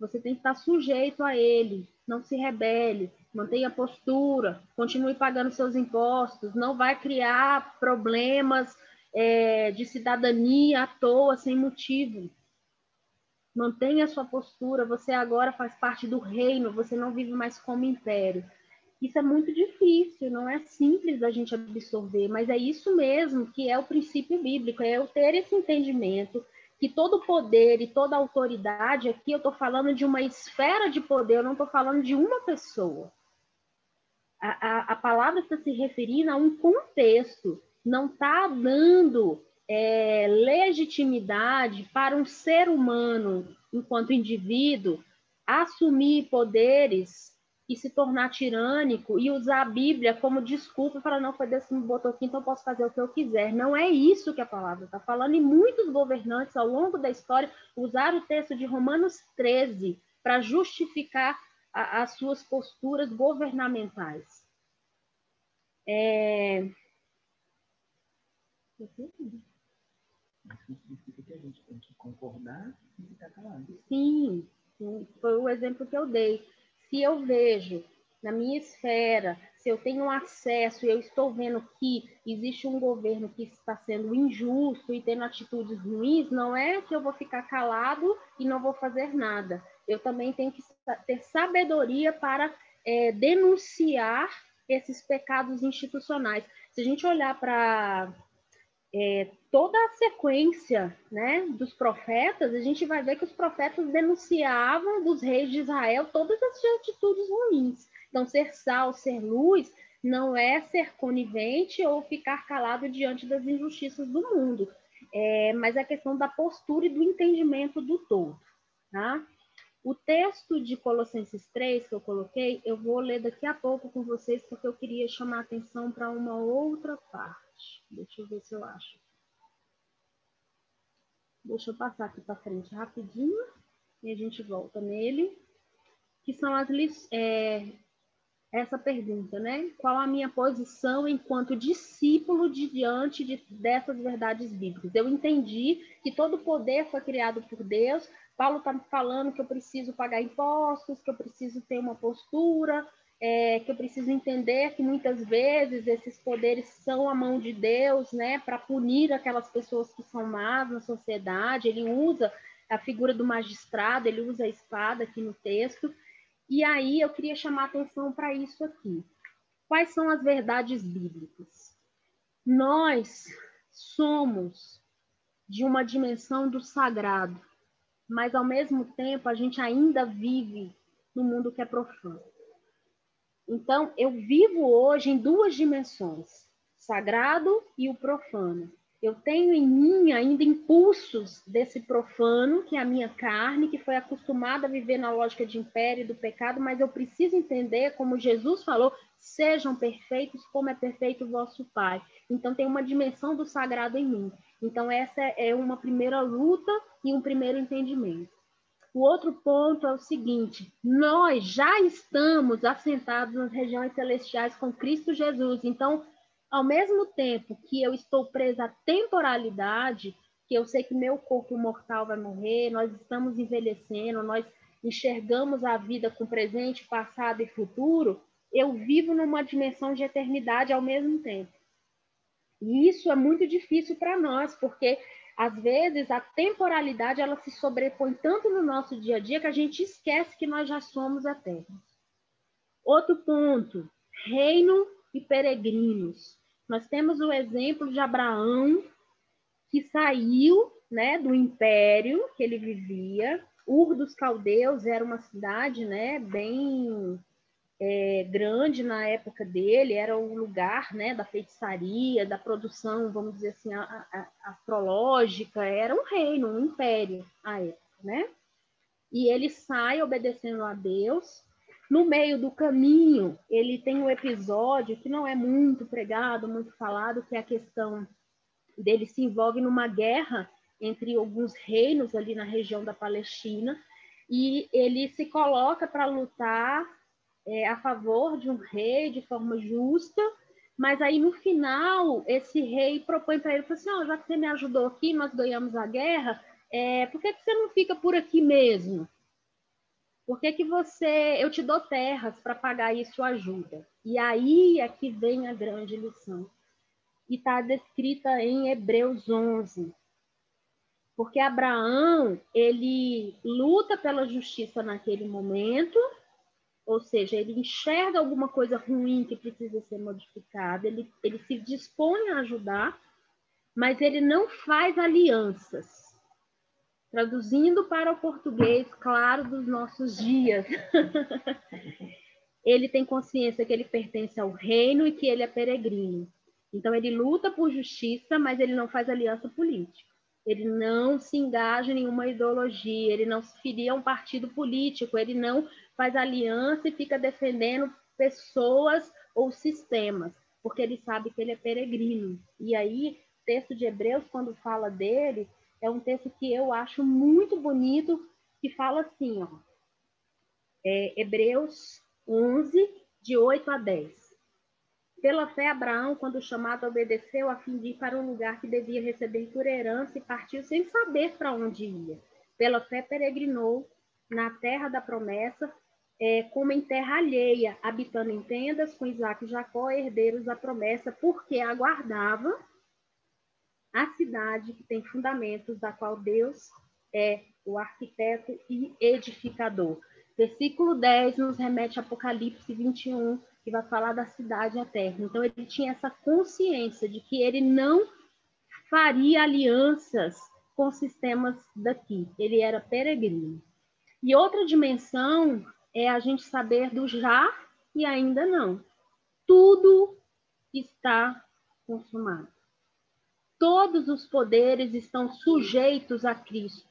Speaker 4: Você tem que estar sujeito a ele, não se rebele, mantenha postura, continue pagando seus impostos, não vai criar problemas é, de cidadania à toa, sem motivo. Mantenha a sua postura, você agora faz parte do reino, você não vive mais como império. Isso é muito difícil, não é simples da gente absorver, mas é isso mesmo que é o princípio bíblico, é eu ter esse entendimento que todo poder e toda autoridade, aqui eu estou falando de uma esfera de poder, eu não estou falando de uma pessoa. A, a, a palavra está se referindo a um contexto, não está dando é, legitimidade para um ser humano, enquanto indivíduo, assumir poderes e se tornar tirânico e usar a Bíblia como desculpa para não, foi Deus que me botou aqui, então eu posso fazer o que eu quiser. Não é isso que a palavra está falando. E muitos governantes, ao longo da história, usaram o texto de Romanos 13 para justificar a, as suas posturas governamentais. É
Speaker 3: significa que a gente tem que concordar e ficar calado.
Speaker 4: Sim, foi o exemplo que eu dei. Se eu vejo na minha esfera, se eu tenho acesso e eu estou vendo que existe um governo que está sendo injusto e tendo atitudes ruins, não é que eu vou ficar calado e não vou fazer nada. Eu também tenho que ter sabedoria para é, denunciar esses pecados institucionais. Se a gente olhar para é, toda a sequência né, dos profetas, a gente vai ver que os profetas denunciavam dos reis de Israel todas as atitudes ruins. Então, ser sal, ser luz, não é ser conivente ou ficar calado diante das injustiças do mundo, é, mas é a questão da postura e do entendimento do todo. Tá? O texto de Colossenses 3 que eu coloquei, eu vou ler daqui a pouco com vocês, porque eu queria chamar a atenção para uma outra parte. Deixa eu ver se eu acho. Deixa eu passar aqui para frente rapidinho e a gente volta nele. Que são as é, essa pergunta, né? Qual a minha posição enquanto discípulo de, diante de, dessas verdades bíblicas? Eu entendi que todo poder foi criado por Deus. Paulo está falando que eu preciso pagar impostos, que eu preciso ter uma postura, é, que eu preciso entender que muitas vezes esses poderes são a mão de Deus, né, para punir aquelas pessoas que são más na sociedade. Ele usa a figura do magistrado, ele usa a espada aqui no texto. E aí eu queria chamar atenção para isso aqui. Quais são as verdades bíblicas? Nós somos de uma dimensão do sagrado, mas ao mesmo tempo a gente ainda vive no mundo que é profano. Então, eu vivo hoje em duas dimensões, sagrado e o profano. Eu tenho em mim ainda impulsos desse profano, que é a minha carne, que foi acostumada a viver na lógica de império e do pecado, mas eu preciso entender, como Jesus falou, sejam perfeitos como é perfeito o vosso Pai. Então tem uma dimensão do sagrado em mim. Então essa é uma primeira luta e um primeiro entendimento. O outro ponto é o seguinte: nós já estamos assentados nas regiões celestiais com Cristo Jesus. Então, ao mesmo tempo que eu estou presa à temporalidade, que eu sei que meu corpo mortal vai morrer, nós estamos envelhecendo, nós enxergamos a vida com presente, passado e futuro, eu vivo numa dimensão de eternidade ao mesmo tempo. E isso é muito difícil para nós, porque às vezes a temporalidade ela se sobrepõe tanto no nosso dia a dia que a gente esquece que nós já somos eternos. Outro ponto, reino e peregrinos. Nós temos o exemplo de Abraão, que saiu né, do império que ele vivia. Ur dos Caldeus era uma cidade né, bem é, grande na época dele, era o lugar né, da feitiçaria, da produção, vamos dizer assim, a, a, astrológica, era um reino, um império à época, né? E ele sai obedecendo a Deus. No meio do caminho, ele tem um episódio que não é muito pregado, muito falado, que é a questão dele se envolve numa guerra entre alguns reinos ali na região da Palestina, e ele se coloca para lutar é, a favor de um rei de forma justa, mas aí no final esse rei propõe para ele, assim, oh, já que você me ajudou aqui, nós ganhamos a guerra, é, por que, que você não fica por aqui mesmo? Por que, que você, eu te dou terras para pagar isso ajuda? E aí é que vem a grande lição. E está descrita em Hebreus 11. Porque Abraão, ele luta pela justiça naquele momento, ou seja, ele enxerga alguma coisa ruim que precisa ser modificada, ele, ele se dispõe a ajudar, mas ele não faz alianças. Traduzindo para o português, claro, dos nossos dias. ele tem consciência que ele pertence ao reino e que ele é peregrino. Então, ele luta por justiça, mas ele não faz aliança política. Ele não se engaja em nenhuma ideologia, ele não se filia a um partido político, ele não faz aliança e fica defendendo pessoas ou sistemas, porque ele sabe que ele é peregrino. E aí, texto de Hebreus, quando fala dele, é um texto que eu acho muito bonito, que fala assim, ó, é, Hebreus 11, de 8 a 10. Pela fé, Abraão, quando chamado, obedeceu a fim de ir para um lugar que devia receber por herança e partiu sem saber para onde ia. Pela fé, peregrinou na terra da promessa, é, como em terra alheia, habitando em tendas com Isaac e Jacó, herdeiros da promessa, porque aguardava a cidade que tem fundamentos, da qual Deus é o arquiteto e edificador. Versículo 10 nos remete a Apocalipse 21, que vai falar da cidade eterna. Então, ele tinha essa consciência de que ele não faria alianças com sistemas daqui, ele era peregrino. E outra dimensão é a gente saber do já e ainda não. Tudo está consumado. Todos os poderes estão sujeitos a Cristo.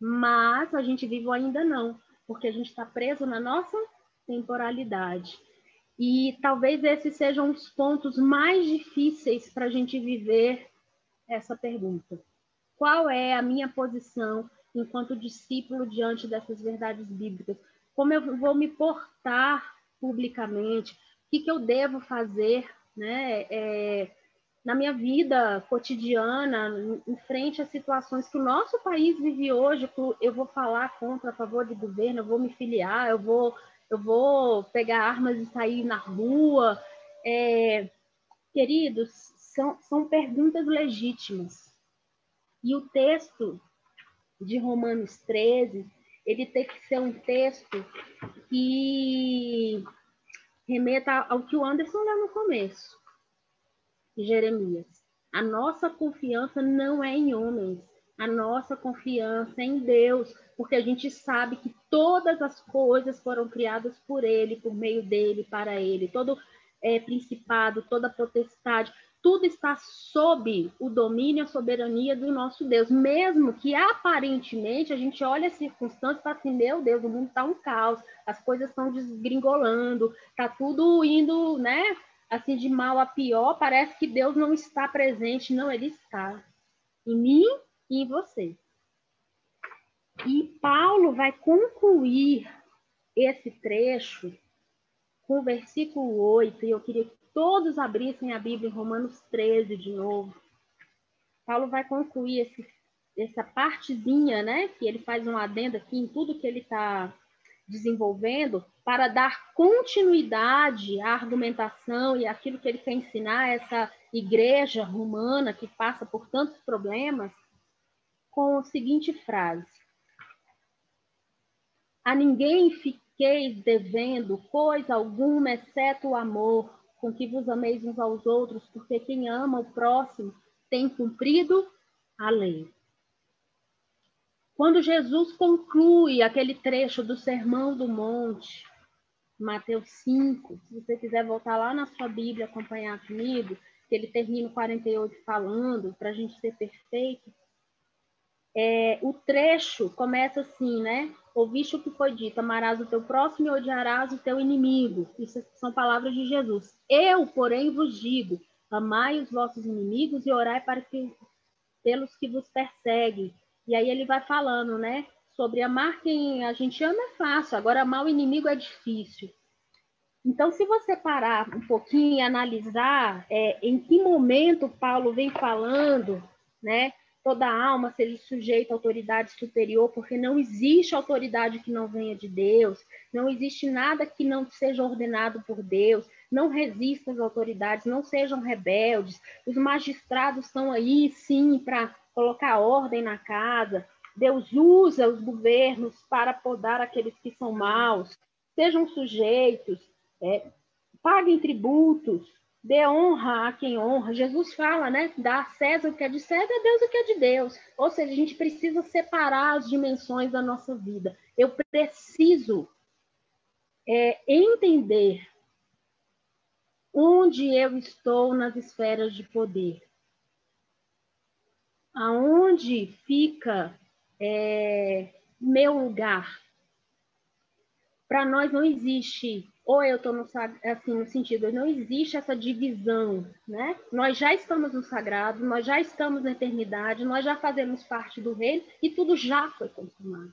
Speaker 4: Mas a gente vive ainda não, porque a gente está preso na nossa temporalidade. E talvez esses sejam os pontos mais difíceis para a gente viver essa pergunta. Qual é a minha posição enquanto discípulo diante dessas verdades bíblicas? Como eu vou me portar publicamente? O que, que eu devo fazer né, é, na minha vida cotidiana, em frente a situações que o nosso país vive hoje? Eu vou falar contra, a favor de governo, eu vou me filiar, eu vou, eu vou pegar armas e sair na rua. É, queridos, são, são perguntas legítimas. E o texto de Romanos 13, ele tem que ser um texto que remeta ao que o Anderson leu no começo, Jeremias. A nossa confiança não é em homens, a nossa confiança é em Deus, porque a gente sabe que todas as coisas foram criadas por Ele, por meio dele, para Ele. Todo é, principado, toda potestade, tudo está sob o domínio e a soberania do nosso Deus, mesmo que aparentemente a gente olha as circunstâncias e fala assim, meu Deus, o mundo está um caos, as coisas estão desgringolando, está tudo indo, né, assim, de mal a pior, parece que Deus não está presente, não, Ele está em mim e em você. E Paulo vai concluir esse trecho com o versículo 8, e eu queria que todos abrissem a Bíblia em Romanos 13 de novo. Paulo vai concluir esse, essa partezinha, né? Que ele faz um adendo aqui em tudo que ele está desenvolvendo para dar continuidade à argumentação e aquilo que ele quer ensinar, essa, igreja romana que passa por tantos problemas com a seguinte frase: A ninguém fiqueis devendo coisa alguma, exceto o amor, com que vos ameis uns aos outros, porque quem ama o próximo tem cumprido a lei. Quando Jesus conclui aquele trecho do Sermão do Monte, Mateus 5, se você quiser voltar lá na sua Bíblia acompanhar comigo, que ele termina o 48 falando, para a gente ser perfeito, é, o trecho começa assim, né? Ouviste o que foi dito, amarás o teu próximo e odiarás o teu inimigo. Isso são palavras de Jesus. Eu, porém, vos digo, amai os vossos inimigos e orai para que, pelos que vos perseguem. E aí ele vai falando, né? Sobre amar quem a gente ama é fácil, agora amar o inimigo é difícil. Então, se você parar um pouquinho e analisar é, em que momento Paulo vem falando, né? Toda alma seja sujeita à autoridade superior, porque não existe autoridade que não venha de Deus, não existe nada que não seja ordenado por Deus, não resista às autoridades, não sejam rebeldes. Os magistrados estão aí, sim, para colocar ordem na casa. Deus usa os governos para podar aqueles que são maus. Sejam sujeitos, é, paguem tributos, dê honra a quem honra. Jesus fala, né? Dá a César o que é de César, a Deus o que é de Deus. Ou seja, a gente precisa separar as dimensões da nossa vida. Eu preciso é, entender onde eu estou nas esferas de poder aonde fica é, meu lugar. Para nós não existe, ou eu estou no, assim, no sentido, não existe essa divisão, né? Nós já estamos no sagrado, nós já estamos na eternidade, nós já fazemos parte do reino e tudo já foi consumado.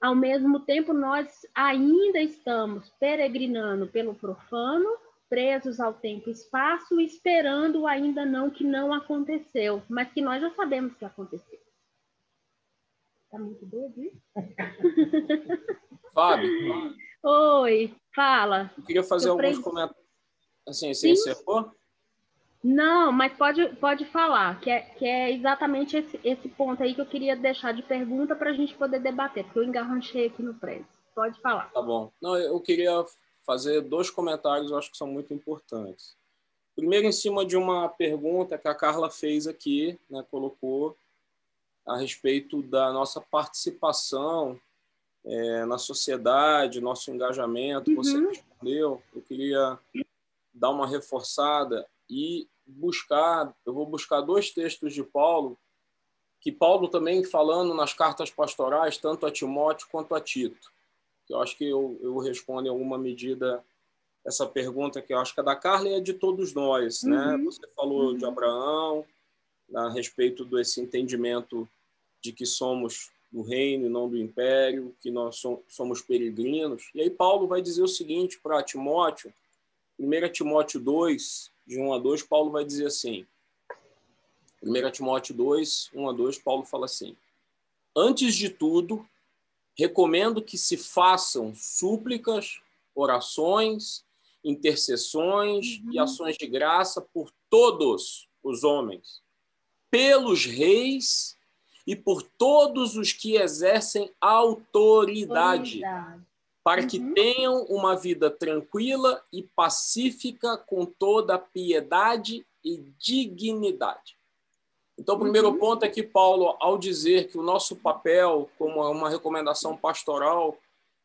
Speaker 4: Ao mesmo tempo, nós ainda estamos peregrinando pelo profano presos ao tempo e espaço, esperando ainda não que não aconteceu, mas que nós já sabemos que aconteceu. Tá muito doido isso?
Speaker 2: Fábio.
Speaker 4: Oi, fala.
Speaker 2: Eu queria fazer eu alguns pre... comentários. Assim, você encerrou?
Speaker 4: Não, mas pode, pode falar, que é, que é exatamente esse, esse ponto aí que eu queria deixar de pergunta para a gente poder debater, porque eu engarranchei aqui no prédio. Pode falar.
Speaker 2: Tá bom. Não, eu queria fazer dois comentários, eu acho que são muito importantes. Primeiro, em cima de uma pergunta que a Carla fez aqui, né, colocou a respeito da nossa participação é, na sociedade, nosso engajamento. Uhum. Você respondeu. Eu queria dar uma reforçada e buscar. Eu vou buscar dois textos de Paulo que Paulo também falando nas cartas pastorais, tanto a Timóteo quanto a Tito eu acho que eu, eu respondo em alguma medida essa pergunta que eu acho que é da Carla e é de todos nós, né? uhum. né? Você falou uhum. de Abraão, a respeito desse entendimento de que somos do reino e não do império, que nós somos peregrinos. E aí Paulo vai dizer o seguinte para Timóteo, 1 Timóteo 2, de 1 a 2, Paulo vai dizer assim, 1 Timóteo 2, 1 a 2, Paulo fala assim, Antes de tudo, recomendo que se façam súplicas, orações, intercessões uhum. e ações de graça por todos os homens, pelos reis e por todos os que exercem autoridade, autoridade. para uhum. que tenham uma vida tranquila e pacífica com toda piedade e dignidade. Então, o primeiro uhum. ponto é que Paulo, ao dizer que o nosso papel, como uma recomendação pastoral,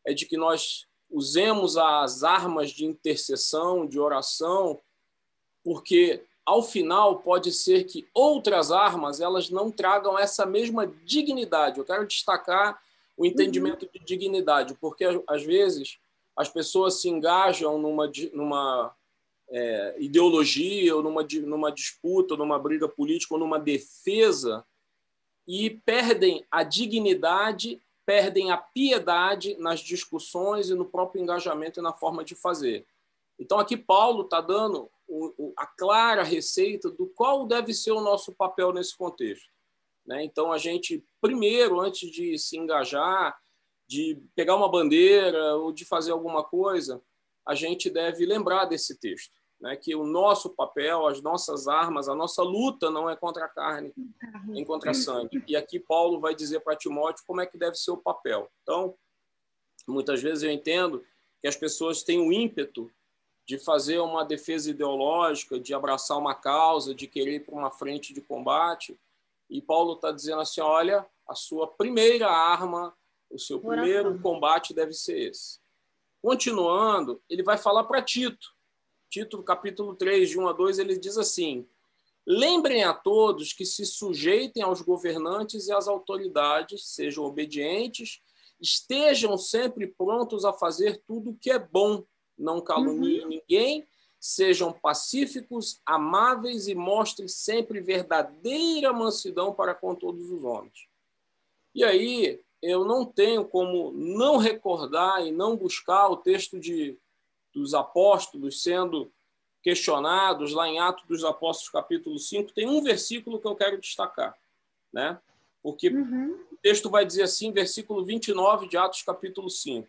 Speaker 2: é de que nós usemos as armas de intercessão, de oração, porque ao final pode ser que outras armas elas não tragam essa mesma dignidade. Eu quero destacar o entendimento uhum. de dignidade, porque às vezes as pessoas se engajam numa, numa é, ideologia ou numa, numa disputa, numa briga política ou numa defesa e perdem a dignidade, perdem a piedade nas discussões e no próprio engajamento e na forma de fazer. Então, aqui Paulo está dando a clara receita do qual deve ser o nosso papel nesse contexto. Né? Então, a gente, primeiro, antes de se engajar, de pegar uma bandeira ou de fazer alguma coisa, a gente deve lembrar desse texto né, que o nosso papel, as nossas armas, a nossa luta não é contra a carne, nem contra sangue. E aqui Paulo vai dizer para Timóteo como é que deve ser o papel. Então, muitas vezes eu entendo que as pessoas têm o ímpeto de fazer uma defesa ideológica, de abraçar uma causa, de querer ir para uma frente de combate. E Paulo está dizendo assim: olha, a sua primeira arma, o seu primeiro combate deve ser esse. Continuando, ele vai falar para Tito. Tito, capítulo 3, de 1 a 2, ele diz assim: Lembrem a todos que se sujeitem aos governantes e às autoridades, sejam obedientes, estejam sempre prontos a fazer tudo o que é bom, não caluniem uhum. ninguém, sejam pacíficos, amáveis e mostrem sempre verdadeira mansidão para com todos os homens. E aí, eu não tenho como não recordar e não buscar o texto de, dos apóstolos sendo questionados lá em Atos dos Apóstolos, capítulo 5. Tem um versículo que eu quero destacar, né? Porque uhum. o texto vai dizer assim, versículo 29 de Atos, capítulo 5.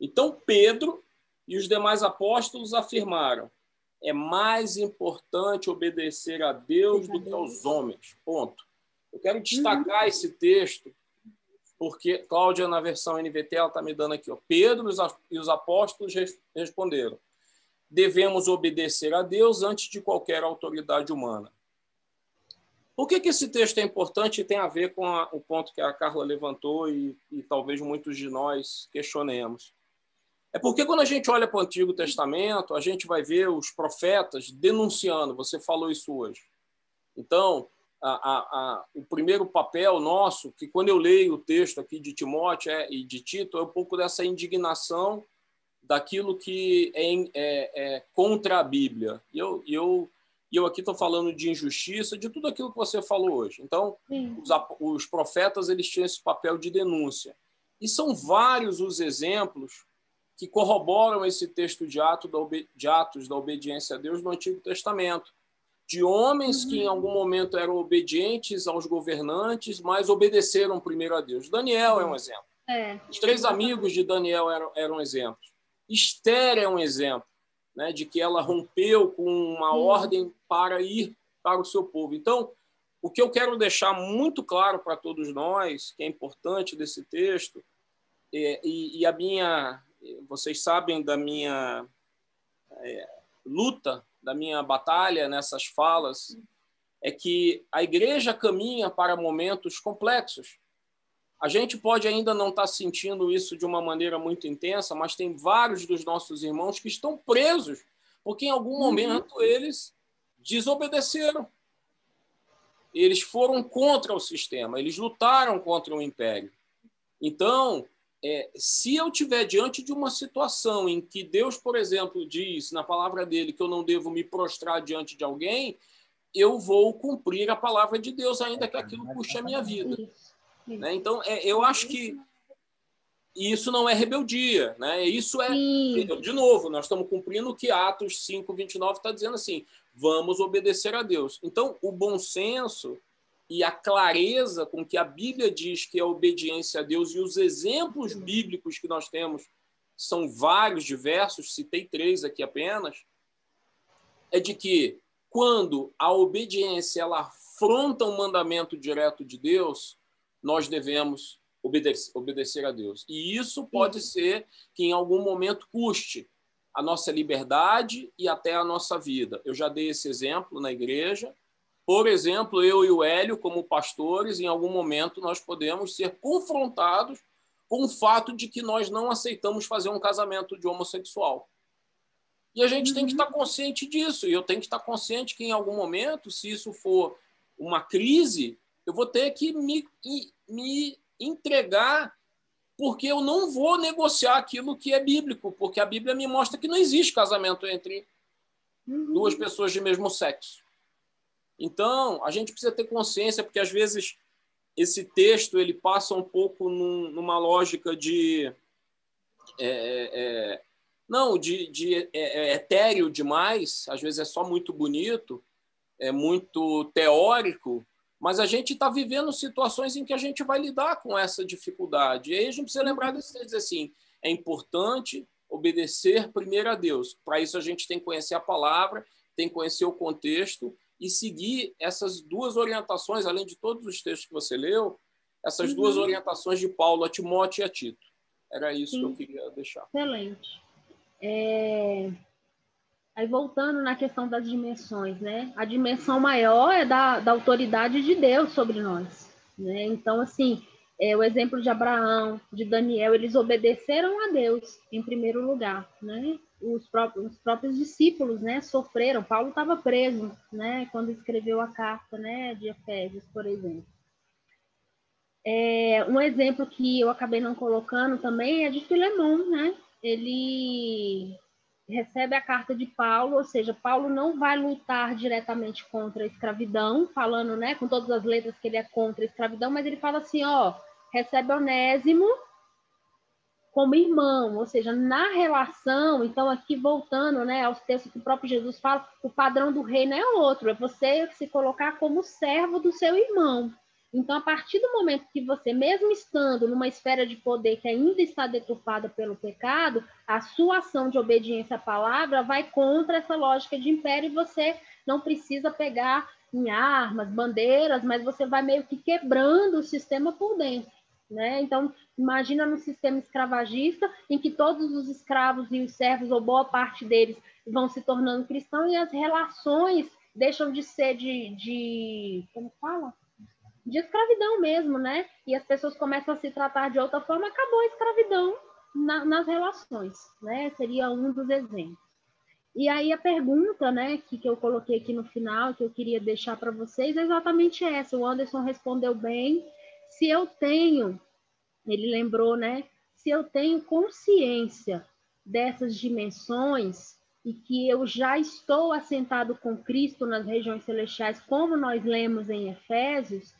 Speaker 2: Então, Pedro e os demais apóstolos afirmaram: é mais importante obedecer a Deus do que aos homens. Ponto. Eu quero destacar esse texto porque Cláudia, na versão NVT, ela está me dando aqui. Ó, Pedro e os apóstolos responderam: devemos obedecer a Deus antes de qualquer autoridade humana. Por que, que esse texto é importante e tem a ver com a, o ponto que a Carla levantou e, e talvez muitos de nós questionemos? É porque quando a gente olha para o Antigo Testamento, a gente vai ver os profetas denunciando, você falou isso hoje. Então, a, a, a, o primeiro papel nosso, que quando eu leio o texto aqui de Timóteo é, e de Tito, é um pouco dessa indignação daquilo que é, é, é contra a Bíblia. E eu, eu, eu aqui estou falando de injustiça, de tudo aquilo que você falou hoje. Então, os, os profetas eles tinham esse papel de denúncia. E são vários os exemplos que corroboram esse texto de, ato da, de Atos da obediência a Deus no Antigo Testamento de homens que em uhum. algum momento eram obedientes aos governantes, mas obedeceram primeiro a Deus. Daniel é um exemplo. É. Os três amigos de Daniel eram, eram exemplos. Esther é um exemplo né, de que ela rompeu com uma uhum. ordem para ir para o seu povo. Então, o que eu quero deixar muito claro para todos nós, que é importante desse texto, é, e, e, a minha, vocês sabem da minha é, luta da minha batalha nessas falas é que a igreja caminha para momentos complexos. A gente pode ainda não estar sentindo isso de uma maneira muito intensa, mas tem vários dos nossos irmãos que estão presos, porque em algum uhum. momento eles desobedeceram. Eles foram contra o sistema, eles lutaram contra o império. Então, é, se eu tiver diante de uma situação em que Deus, por exemplo, diz na palavra dele que eu não devo me prostrar diante de alguém, eu vou cumprir a palavra de Deus, ainda que aquilo puxe a minha vida. Né? Então, é, eu acho que isso não é rebeldia, né? Isso é, de novo, nós estamos cumprindo o que Atos 5, 29 está dizendo assim: vamos obedecer a Deus. Então, o bom senso e a clareza com que a Bíblia diz que é a obediência a Deus e os exemplos bíblicos que nós temos são vários, diversos, citei três aqui apenas, é de que quando a obediência ela afronta um mandamento direto de Deus, nós devemos obedecer, obedecer a Deus. E isso pode ser que em algum momento custe a nossa liberdade e até a nossa vida. Eu já dei esse exemplo na igreja, por exemplo, eu e o Hélio, como pastores, em algum momento nós podemos ser confrontados com o fato de que nós não aceitamos fazer um casamento de homossexual. E a gente uhum. tem que estar consciente disso. E eu tenho que estar consciente que, em algum momento, se isso for uma crise, eu vou ter que me, me entregar, porque eu não vou negociar aquilo que é bíblico, porque a Bíblia me mostra que não existe casamento entre uhum. duas pessoas de mesmo sexo. Então, a gente precisa ter consciência, porque às vezes esse texto ele passa um pouco num, numa lógica de. É, é, é não, de, de é, é, etéreo demais, às vezes é só muito bonito, é muito teórico, mas a gente está vivendo situações em que a gente vai lidar com essa dificuldade. E aí a gente precisa lembrar desse dizer assim: é importante obedecer primeiro a Deus. Para isso, a gente tem que conhecer a palavra, tem que conhecer o contexto e seguir essas duas orientações, além de todos os textos que você leu, essas uhum. duas orientações de Paulo a Timóteo e a Tito. Era isso Sim. que eu queria deixar.
Speaker 4: Excelente. É... Aí voltando na questão das dimensões, né? A dimensão maior é da, da autoridade de Deus sobre nós, né? Então, assim, é, o exemplo de Abraão, de Daniel, eles obedeceram a Deus em primeiro lugar, né? Os próprios, os próprios discípulos, né, sofreram. Paulo estava preso, né, quando escreveu a carta, né, de Efésios, por exemplo. É, um exemplo que eu acabei não colocando também é de Filemão, né? Ele recebe a carta de Paulo, ou seja, Paulo não vai lutar diretamente contra a escravidão, falando, né, com todas as letras que ele é contra a escravidão, mas ele fala assim, ó, recebe Onésimo como irmão, ou seja, na relação, então aqui voltando, né, aos textos que o próprio Jesus fala, o padrão do reino é outro, é você se colocar como servo do seu irmão. Então, a partir do momento que você, mesmo estando numa esfera de poder que ainda está deturpada pelo pecado, a sua ação de obediência à palavra vai contra essa lógica de império e você não precisa pegar em armas, bandeiras, mas você vai meio que quebrando o sistema por dentro. Né? Então, imagina no sistema escravagista, em que todos os escravos e os servos, ou boa parte deles, vão se tornando cristãos e as relações deixam de ser de, de como fala? de escravidão mesmo, né? E as pessoas começam a se tratar de outra forma, acabou a escravidão na, nas relações, né? Seria um dos exemplos. E aí a pergunta, né, que, que eu coloquei aqui no final, que eu queria deixar para vocês, é exatamente essa. O Anderson respondeu bem. Se eu tenho, ele lembrou, né? Se eu tenho consciência dessas dimensões e que eu já estou assentado com Cristo nas regiões celestiais, como nós lemos em Efésios,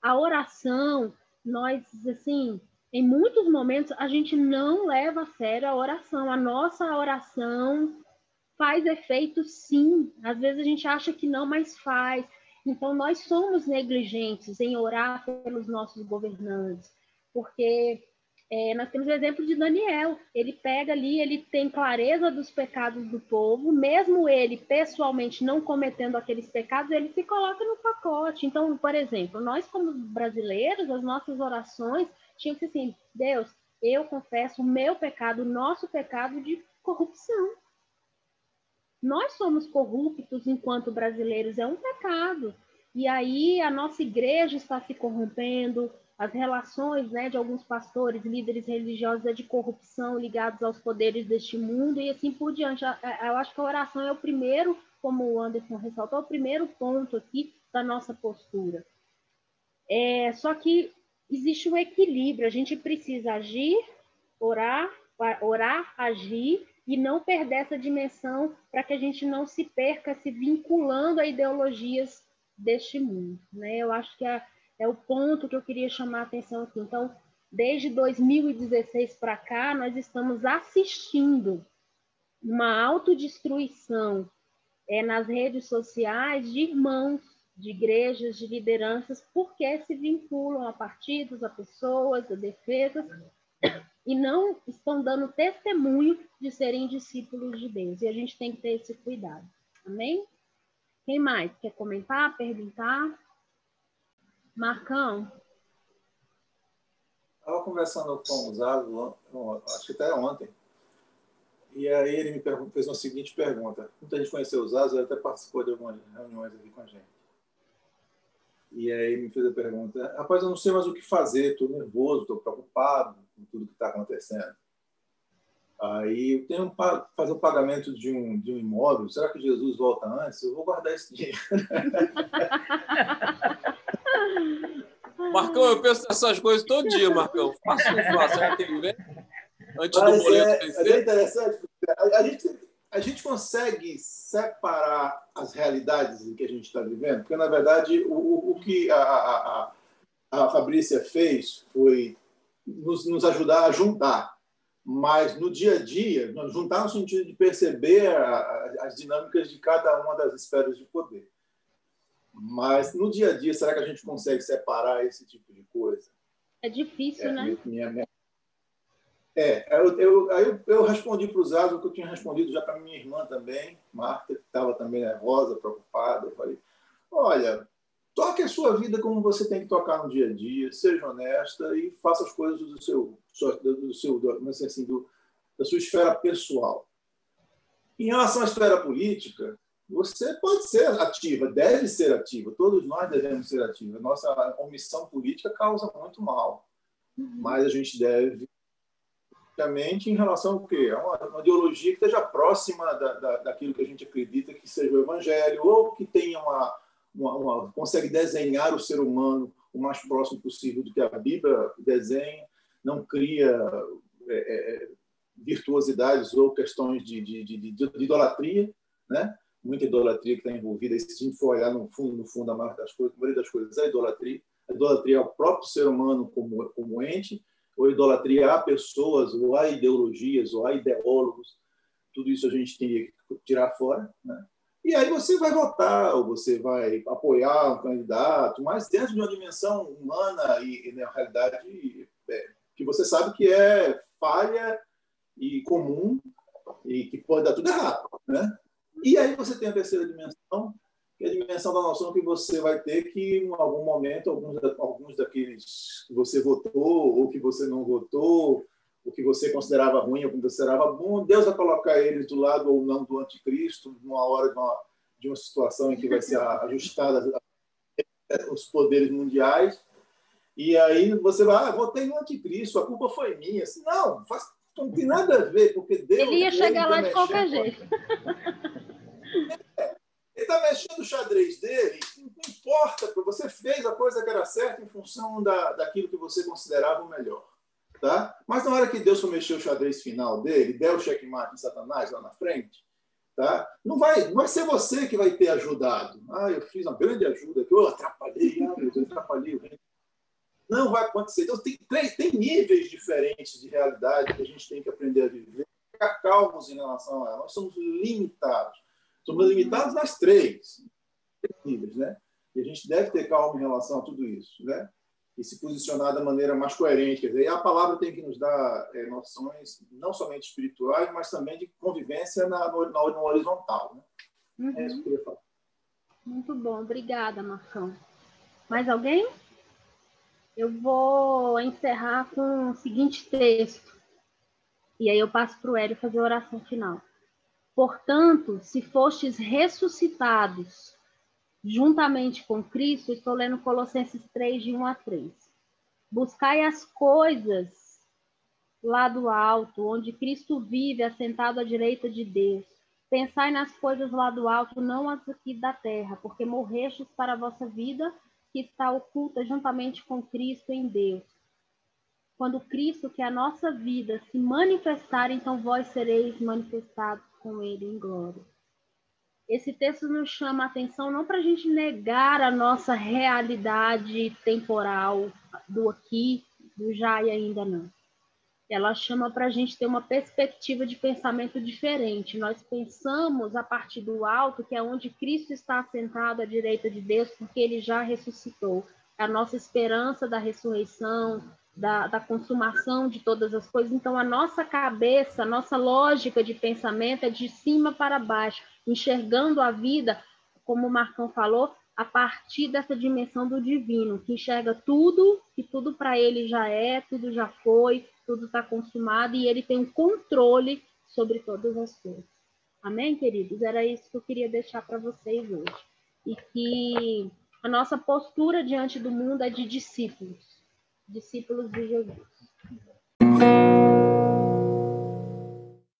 Speaker 4: a oração, nós, assim, em muitos momentos a gente não leva a sério a oração. A nossa oração faz efeito sim. Às vezes a gente acha que não, mas faz. Então nós somos negligentes em orar pelos nossos governantes, porque é, nós temos o exemplo de Daniel. Ele pega ali, ele tem clareza dos pecados do povo, mesmo ele pessoalmente não cometendo aqueles pecados, ele se coloca no pacote. Então, por exemplo, nós como brasileiros, as nossas orações tinham que ser assim: Deus, eu confesso o meu pecado, o nosso pecado de corrupção. Nós somos corruptos enquanto brasileiros, é um pecado. E aí a nossa igreja está se corrompendo, as relações né, de alguns pastores, líderes religiosos é de corrupção ligados aos poderes deste mundo e assim por diante. Eu acho que a oração é o primeiro, como o Anderson ressaltou, é o primeiro ponto aqui da nossa postura. É, só que existe um equilíbrio, a gente precisa agir, orar, orar, agir e não perder essa dimensão para que a gente não se perca se vinculando a ideologias deste mundo. Né? Eu acho que a, é o ponto que eu queria chamar a atenção aqui. Então, desde 2016 para cá, nós estamos assistindo uma autodestruição é, nas redes sociais de irmãos, de igrejas, de lideranças, porque se vinculam a partidos, a pessoas, a defesas, e não estão dando testemunho de serem discípulos de Deus. E a gente tem que ter esse cuidado. Amém? Quem mais quer comentar, perguntar? Marcão?
Speaker 8: Estava conversando com o Zago, acho que até ontem, e aí ele me fez uma seguinte pergunta. Muita gente conheceu o Zazo, ele até participou de algumas reuniões aqui com a gente. E aí ele me fez a pergunta: Rapaz, eu não sei mais o que fazer, estou nervoso, estou preocupado com tudo que está acontecendo. Aí eu tenho que fazer o pagamento de um, de um imóvel. Será que Jesus volta antes? Eu vou guardar esse dinheiro.
Speaker 2: Marcão, eu penso nessas coisas todo dia, Marcão. Faço? Será que vem? Antes Mas do boleto
Speaker 8: é, é interessante, a, a, gente, a gente consegue separar as realidades em que a gente está vivendo, porque, na verdade, o, o que a, a, a Fabrícia fez foi nos, nos ajudar a juntar mas no dia a dia, juntar no sentido de perceber as dinâmicas de cada uma das esferas de poder. Mas no dia a dia, será que a gente consegue separar esse tipo de coisa?
Speaker 4: É difícil, é, né?
Speaker 8: Minha, minha... É, eu, eu, eu, eu respondi para o Zazo o que eu tinha respondido já para minha irmã também, Marta, que estava também nervosa, preocupada. Eu falei: olha, toque a sua vida como você tem que tocar no dia a dia, seja honesta e faça as coisas do seu, do seu, do, assim, do, da sua esfera pessoal. Em relação à esfera política, você pode ser ativa, deve ser ativa, todos nós devemos ser ativos. A nossa omissão política causa muito mal, uhum. mas a gente deve politicamente em relação ao quê? A uma, uma ideologia que esteja próxima da, da, daquilo que a gente acredita que seja o evangelho, ou que tenha uma, uma, uma, consegue desenhar o ser humano o mais próximo possível do que a Bíblia desenha, não cria é, é, virtuosidades ou questões de, de, de, de, idolatria, né? Muita idolatria que está envolvida. E se a gente for olhar no fundo, no fundo, a maioria das coisas, a maioria das coisas é idolatria. A idolatria é o próprio ser humano como, como ente, ou idolatria a pessoas, ou a ideologias, ou a ideólogos. Tudo isso a gente tem que tirar fora. Né? E aí você vai votar, ou você vai apoiar um candidato, mas dentro de uma dimensão humana e, e na realidade, é, que você sabe que é falha e comum e que pode dar tudo errado. Né? E aí você tem a terceira dimensão, que é a dimensão da noção que você vai ter que, em algum momento, alguns, alguns daqueles que você votou ou que você não votou, o que você considerava ruim ou que considerava bom, Deus vai colocar eles do lado ou não do anticristo, numa hora de uma, de uma situação em que vai ser ajustada os poderes mundiais. E aí você vai, ah, votei no anticristo, a culpa foi minha. Assim, não, faz, não tem nada a ver, porque Deus.
Speaker 4: Ele ia chegar lá de qualquer jeito.
Speaker 8: Ele está mexendo o xadrez dele, não importa, você fez a coisa que era certa em função da, daquilo que você considerava o melhor. Tá? Mas na hora que Deus for mexer o xadrez final dele, der o checkmate em Satanás lá na frente, tá? não, vai, não vai ser você que vai ter ajudado. Ah, eu fiz uma grande ajuda, que eu atrapalhei, ah, eu atrapalhei o. Não vai acontecer. Então, tem, tem níveis diferentes de realidade que a gente tem que aprender a viver. Ficar calmos em relação a ela. Nós somos limitados. Somos limitados nas três níveis, né? E a gente deve ter calma em relação a tudo isso, né? E se posicionar da maneira mais coerente. Quer dizer, a palavra tem que nos dar é, noções não somente espirituais, mas também de convivência na, no, no horizontal, né?
Speaker 4: Uhum. É isso que eu queria falar. Muito bom, obrigada, Marcão. Mais alguém? Eu vou encerrar com o seguinte texto. E aí eu passo para o Hélio fazer a oração final. Portanto, se fostes ressuscitados juntamente com Cristo, estou lendo Colossenses 3, de 1 a 3. Buscai as coisas lá do alto, onde Cristo vive, assentado à direita de Deus. Pensai nas coisas lá do alto, não as aqui da terra, porque morrestes para a vossa vida, que está oculta juntamente com Cristo em Deus. Quando Cristo, que é a nossa vida, se manifestar, então vós sereis manifestados com ele em glória. Esse texto nos chama a atenção não para a gente negar a nossa realidade temporal do aqui, do já e ainda não. Ela chama para a gente ter uma perspectiva de pensamento diferente. Nós pensamos a partir do alto, que é onde Cristo está sentado à direita de Deus, porque ele já ressuscitou. É a nossa esperança da ressurreição, da, da, consumação de todas as coisas. Então, a nossa cabeça, a nossa lógica de pensamento é de cima para baixo, enxergando a vida, como o Marcão falou, a partir dessa dimensão do divino, que enxerga tudo, que tudo para ele já é, tudo já foi, tudo está consumado e ele tem um controle sobre todas as coisas. Amém, queridos? Era isso que eu queria deixar para vocês hoje. E que a nossa postura diante do mundo é de discípulos discípulos de Jesus.